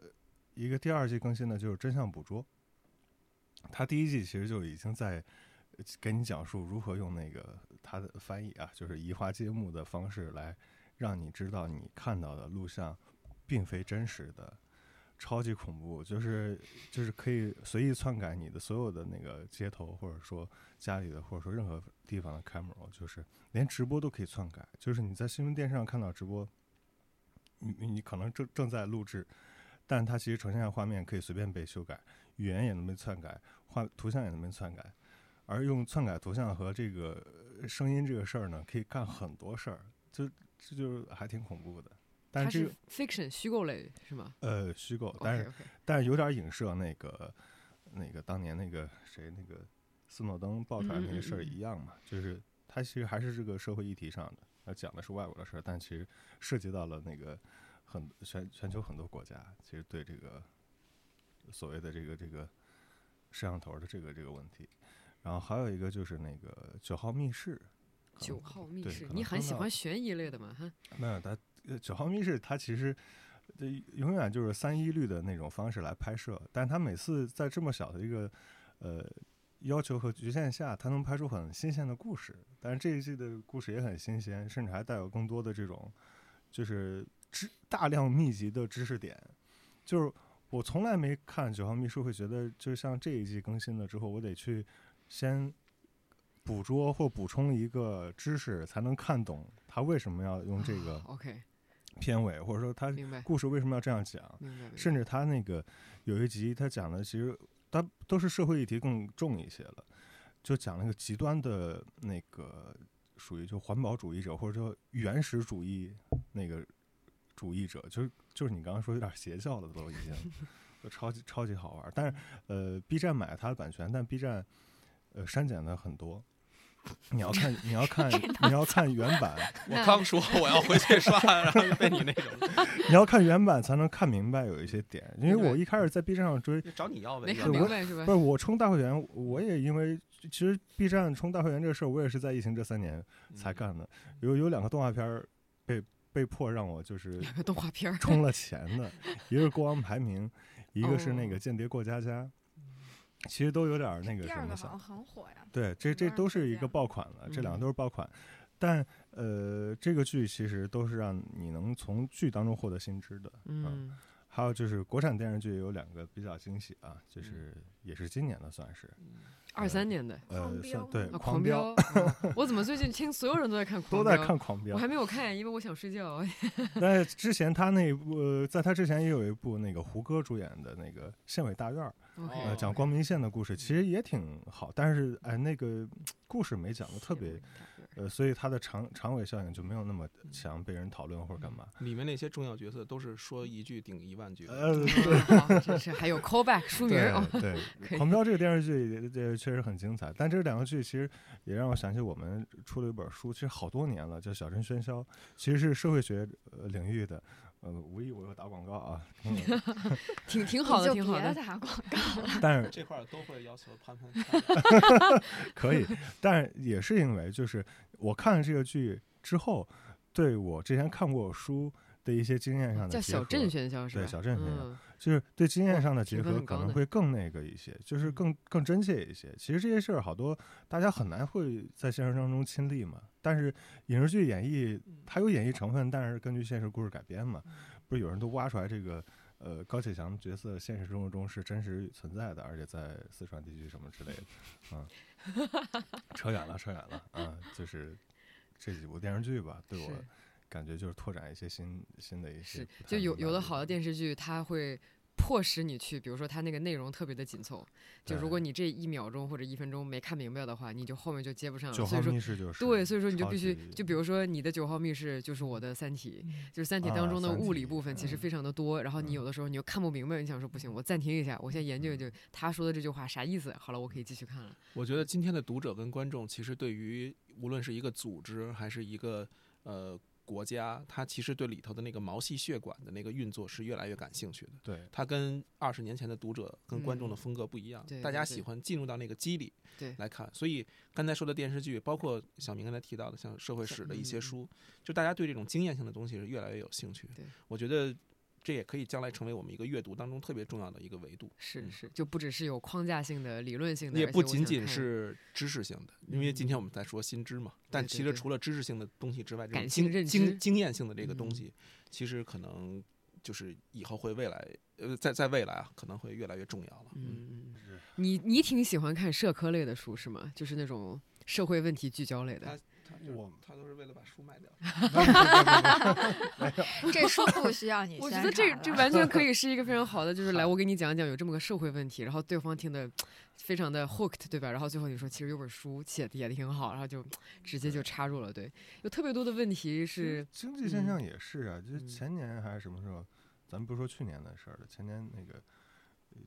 一个第二季更新的就是《真相捕捉》，它第一季其实就已经在呃给你讲述如何用那个它的翻译啊，就是移花接木的方式来让你知道你看到的录像并非真实的，超级恐怖，就是就是可以随意篡改你的所有的那个街头，或者说家里的，或者说任何地方的 camera，就是连直播都可以篡改，就是你在新闻电视上看到直播，你你可能正正在录制，但它其实呈现的画面可以随便被修改，语言也能被篡改，画图像也能被篡改，而用篡改图像和这个声音这个事儿呢，可以干很多事儿，就这就是还挺恐怖的。但它是这个 fiction 虚构类是吗呃虚构，但是但是有点影射那个那个当年那个谁那个斯诺登爆出来那个事儿嗯嗯嗯嗯一样嘛，就是它其实还是这个社会议题上的，它讲的是外国的事儿，但其实涉及到了那个很全全球很多国家，其实对这个所谓的这个这个摄像头的这个这个问题，然后还有一个就是那个九号密室。九号密室，你很喜欢悬疑类的嘛？哈，没有，它呃九号密室它其实呃永远就是三一律的那种方式来拍摄，但它每次在这么小的一个呃要求和局限下，它能拍出很新鲜的故事。但是这一季的故事也很新鲜，甚至还带有更多的这种就是知大量密集的知识点。就是我从来没看九号秘书会觉得，就像这一季更新了之后，我得去先捕捉或补充一个知识，才能看懂他为什么要用这个 OK，片尾，或者说他故事为什么要这样讲。甚至他那个有一集，他讲的其实他都是社会议题更重一些了，就讲那个极端的那个属于就环保主义者或者说原始主义那个主义者，就是就是你刚刚说有点邪教了都已经，就超级超级好玩儿。但是呃，B 站买了它的版权，但 B 站呃删减了很多。你要看，你要看，你要看原版，我刚说我要回去刷，然后就被你那种你要看原版才能看明白有一些点。因为我一开始在 B 站上追，找你要呗没。要看不我明白是吧不？是我充大会员，我也因为其实 B 站充大会员这个事儿，我也是在疫情这三年嗯才干的。有有两个动画片儿被被迫让我就是两个动画片，充了钱的，一个是国王排名，一个是那个哦间谍过家家，其实都有点儿那个什么想二个好像。很火呀。对，这这都是一个爆款了，这两个嗯都是爆款。但呃，这个剧其实都是让你能从剧当中获得新知的。嗯，还有就是国产电视剧有两个比较惊喜啊，就是也是今年的算是，二三年的呃，狂对啊，狂飙，嗯我怎么最近听所有人都在看狂都飙？在看狂飙我。还没有看，因为我想睡觉。但之前他那一部，呃在他之前也有一部那个胡歌主演的那个《县委大院》呃，讲光明县的故事，其实也挺好，但是哎，那个故事没讲的特别，呃，所以它的长长尾效应就没有那么强，被人讨论或者干嘛。里面那些重要角色都是说一句顶一万句的。呃，嗯好真是还有 callback 书名对狂飙》这个电视剧也这确实很精彩，但这两个剧其实也让我想起我们出了一本书，其实好多年了，叫《小镇喧嚣》，其实是社会学呃领域的。呃，无意我又打广告啊，嗯 挺挺好的，挺好的。就别打广告。但是这块儿都会要求潘潘看。可以，但是也是因为就是我看了这个剧之后，对我之前看过书的一些经验上的叫结合小镇喧嚣是吧？对小镇喧嚣嗯就是对经验上的结合可能会更那个一些，就是嗯更更真切一些。其实这些事儿好多大家很难会在现实当中亲历嘛，但是影视剧演绎它有演绎成分，但是根据现实故事改编嘛，不是有人都挖出来这个。呃，高启强角色现实生活中是真实存在的，而且在四川地区什么之类的，嗯，扯远了，扯远了，啊，就是这几部电视剧吧，对我是感觉就是拓展一些新新的一些就有有的好的电视剧，它会迫使你去，比如说它那个内容特别的紧凑，就如果你这一秒钟或者一分钟没看明白的话，你就后面就接不上了。所以说号密，室就是对，所以说你就必须，就比如说你的九号密室就是我的三体，就是三体啊当中的物理部分其实嗯。非常的多，然后你嗯。有的时候你又看不明白，你想说不行，我暂停一下，我先研究研究他说的这句话啥意思，好了，我可以继续看了。我觉得今天的读者跟观众，其实对于无论是一个组织还是一个呃国家，它其实对里头的那个毛细血管的那个运作是越来越感兴趣的。对它跟二十年前的读者跟观众的嗯风格不一样，大家喜欢进入到那个机理对来看。所以刚才说的电视剧，包括小明刚才提到的像社会史的一些嗯书，就大家对这种经验性的东西是越来越有兴趣。对，我觉得这也可以将来成为我们一个阅读当中特别重要的一个维度。嗯是是，就不只是有框架性的、理论性的，也不仅仅是知识性的，因为今天我们在说新知嘛。但其实除了知识性的东西之外，这种感性经认知经经验性的这个嗯东西，其实可能就是以后会未来呃，在在未来啊，可能会越来越重要了。嗯，嗯，嗯你你挺喜欢看社科类的书是吗？就是那种社会问题聚焦类的。我他都是为了把书卖掉。这书不需要你我觉得这这完全可以是一个非常好的，就是来我给你讲讲有这么个社会问题，然后对方听的非常的 hooked，对吧？然后最后你说其实有本书写的也挺好，然后就直接就插入了。对，有特别多的问题是，经济现嗯象也是啊，就是嗯前年还是什么时候，咱们不说去年的事儿了，前年那个呃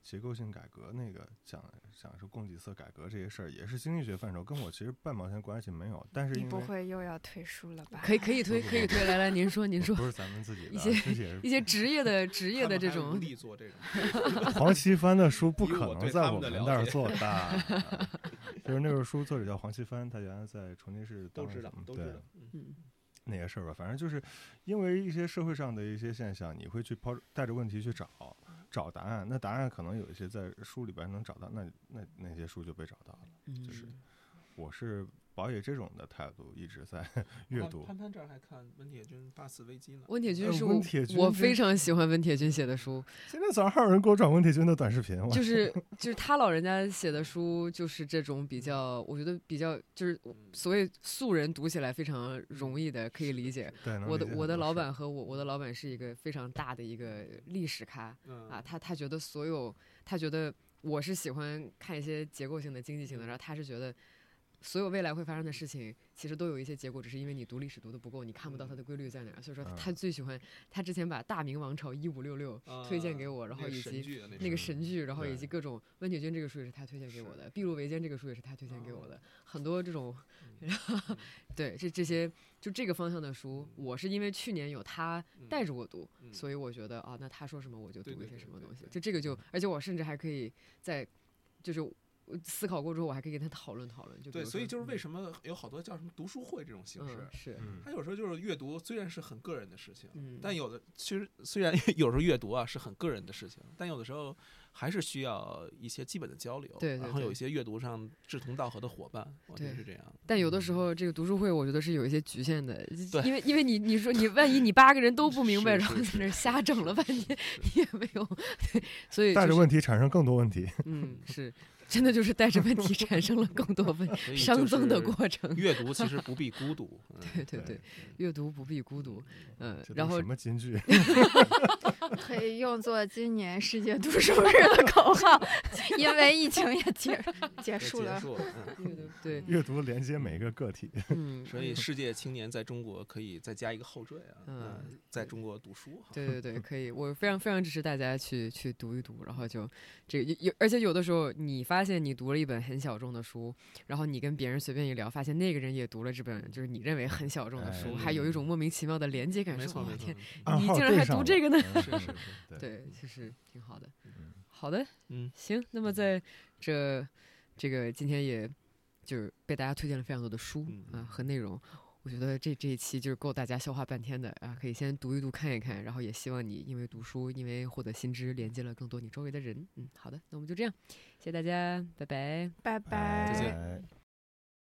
结构性改革那个讲讲是供给侧改革这些事儿，也是经济学范畴，跟我其实半毛钱关系没有。但是你不会又要退书了吧？可以可以推可以推，来来您说您说不是咱们自己的啊，一些一些职业的职业的这种，力做这种。黄奇帆的书不可能在我们那儿做的，就是那本书作者叫黄奇帆，他原来在重庆市当都知道什么，对都知道。嗯嗯那些事儿吧，反正就是因为一些社会上的一些现象，你会去抛带着问题去找找答案。那答案可能有一些在书里边能找到，那那那些书就被找到了。就是嗯我是保以这种的态度一直在 阅读。潘潘潘这儿还看温铁军《八次危机》呢。温铁军呃是我温铁军我非常喜欢温铁军写的书，今天早上还有人给我转温铁军的短视频，就是 就是他老人家写的书，就是这种比较，我觉得比较就是嗯所谓素人读起来非常容易的，可以理解。对我的我的老板和我我的老板是一个非常大的一个历史咖嗯啊，他他觉得所有他觉得我是喜欢看一些结构性的、经济性的，然后他是觉得所有未来会发生的事情，其实都有一些结果，只是因为你读历史读的不够，你看不到它的规律在哪儿。所以说嗯。他最喜欢他之前把《大明王朝一五六六》推荐给我，然后以及那那个神剧，然后以及各种温铁军这个书也是他推荐给我的，《筚路维艰》这个书也是他推荐给我的，很多这种，对，这这些就这个方向的书，我是因为去年有他带着我读，嗯。所以我觉得啊，那他说什么我就读一些什么东西，就这个就，而且我甚至还可以在，就是我思考过之后，我还可以跟他讨论讨论。就对，所以就是为嗯什么有好多叫什么读书会这种形式嗯，是嗯它有时候就是阅读虽然是很个人的事情，嗯，但有的其实虽然 有时候阅读啊是很个人的事情，但有的时候还是需要一些基本的交流，对对对然后有一些阅读上志同道合的伙伴，我觉得对是这样。但有的时候这个读书会，我觉得是有一些局限的，因为因为你你说你万一你八个人都不明白，然后在那瞎整了半天，你 也没有，对，所以带着问题产生更多问题。嗯是。真的就是带着问题产生了更多问熵增的过程。阅读其实不必孤独，嗯对对对，阅读不必孤独。嗯然后什么金句？可以用作今年世界读书日的口号，因为疫情也结结束了。结束了。嗯对，阅读连接每一个个体。嗯，所以世界青年在中国可以再加一个后缀啊，嗯嗯，在中国读书。对对对，可以，我非常非常支持大家去去读一读，然后就这有，而且有的时候你发现你读了一本很小众的书，然后你跟别人随便一聊，发现那个人也读了这本就是你认为很小众的书，哎还有一种莫名其妙的连接感，没错没错。说哇天，，你竟然还读这个呢？嗯是是是 对。对，其实挺好的。嗯。好的，嗯，行，那么在这这个今天也就是被大家推荐了非常多的书嗯。啊和内容。我觉得这这一期就是够大家消化半天的啊，可以先读一读看一看，然后也希望你因为读书，因为获得新知，连接了更多你周围的人。嗯，好的，那我们就这样，谢谢大家，拜拜。拜拜再见拜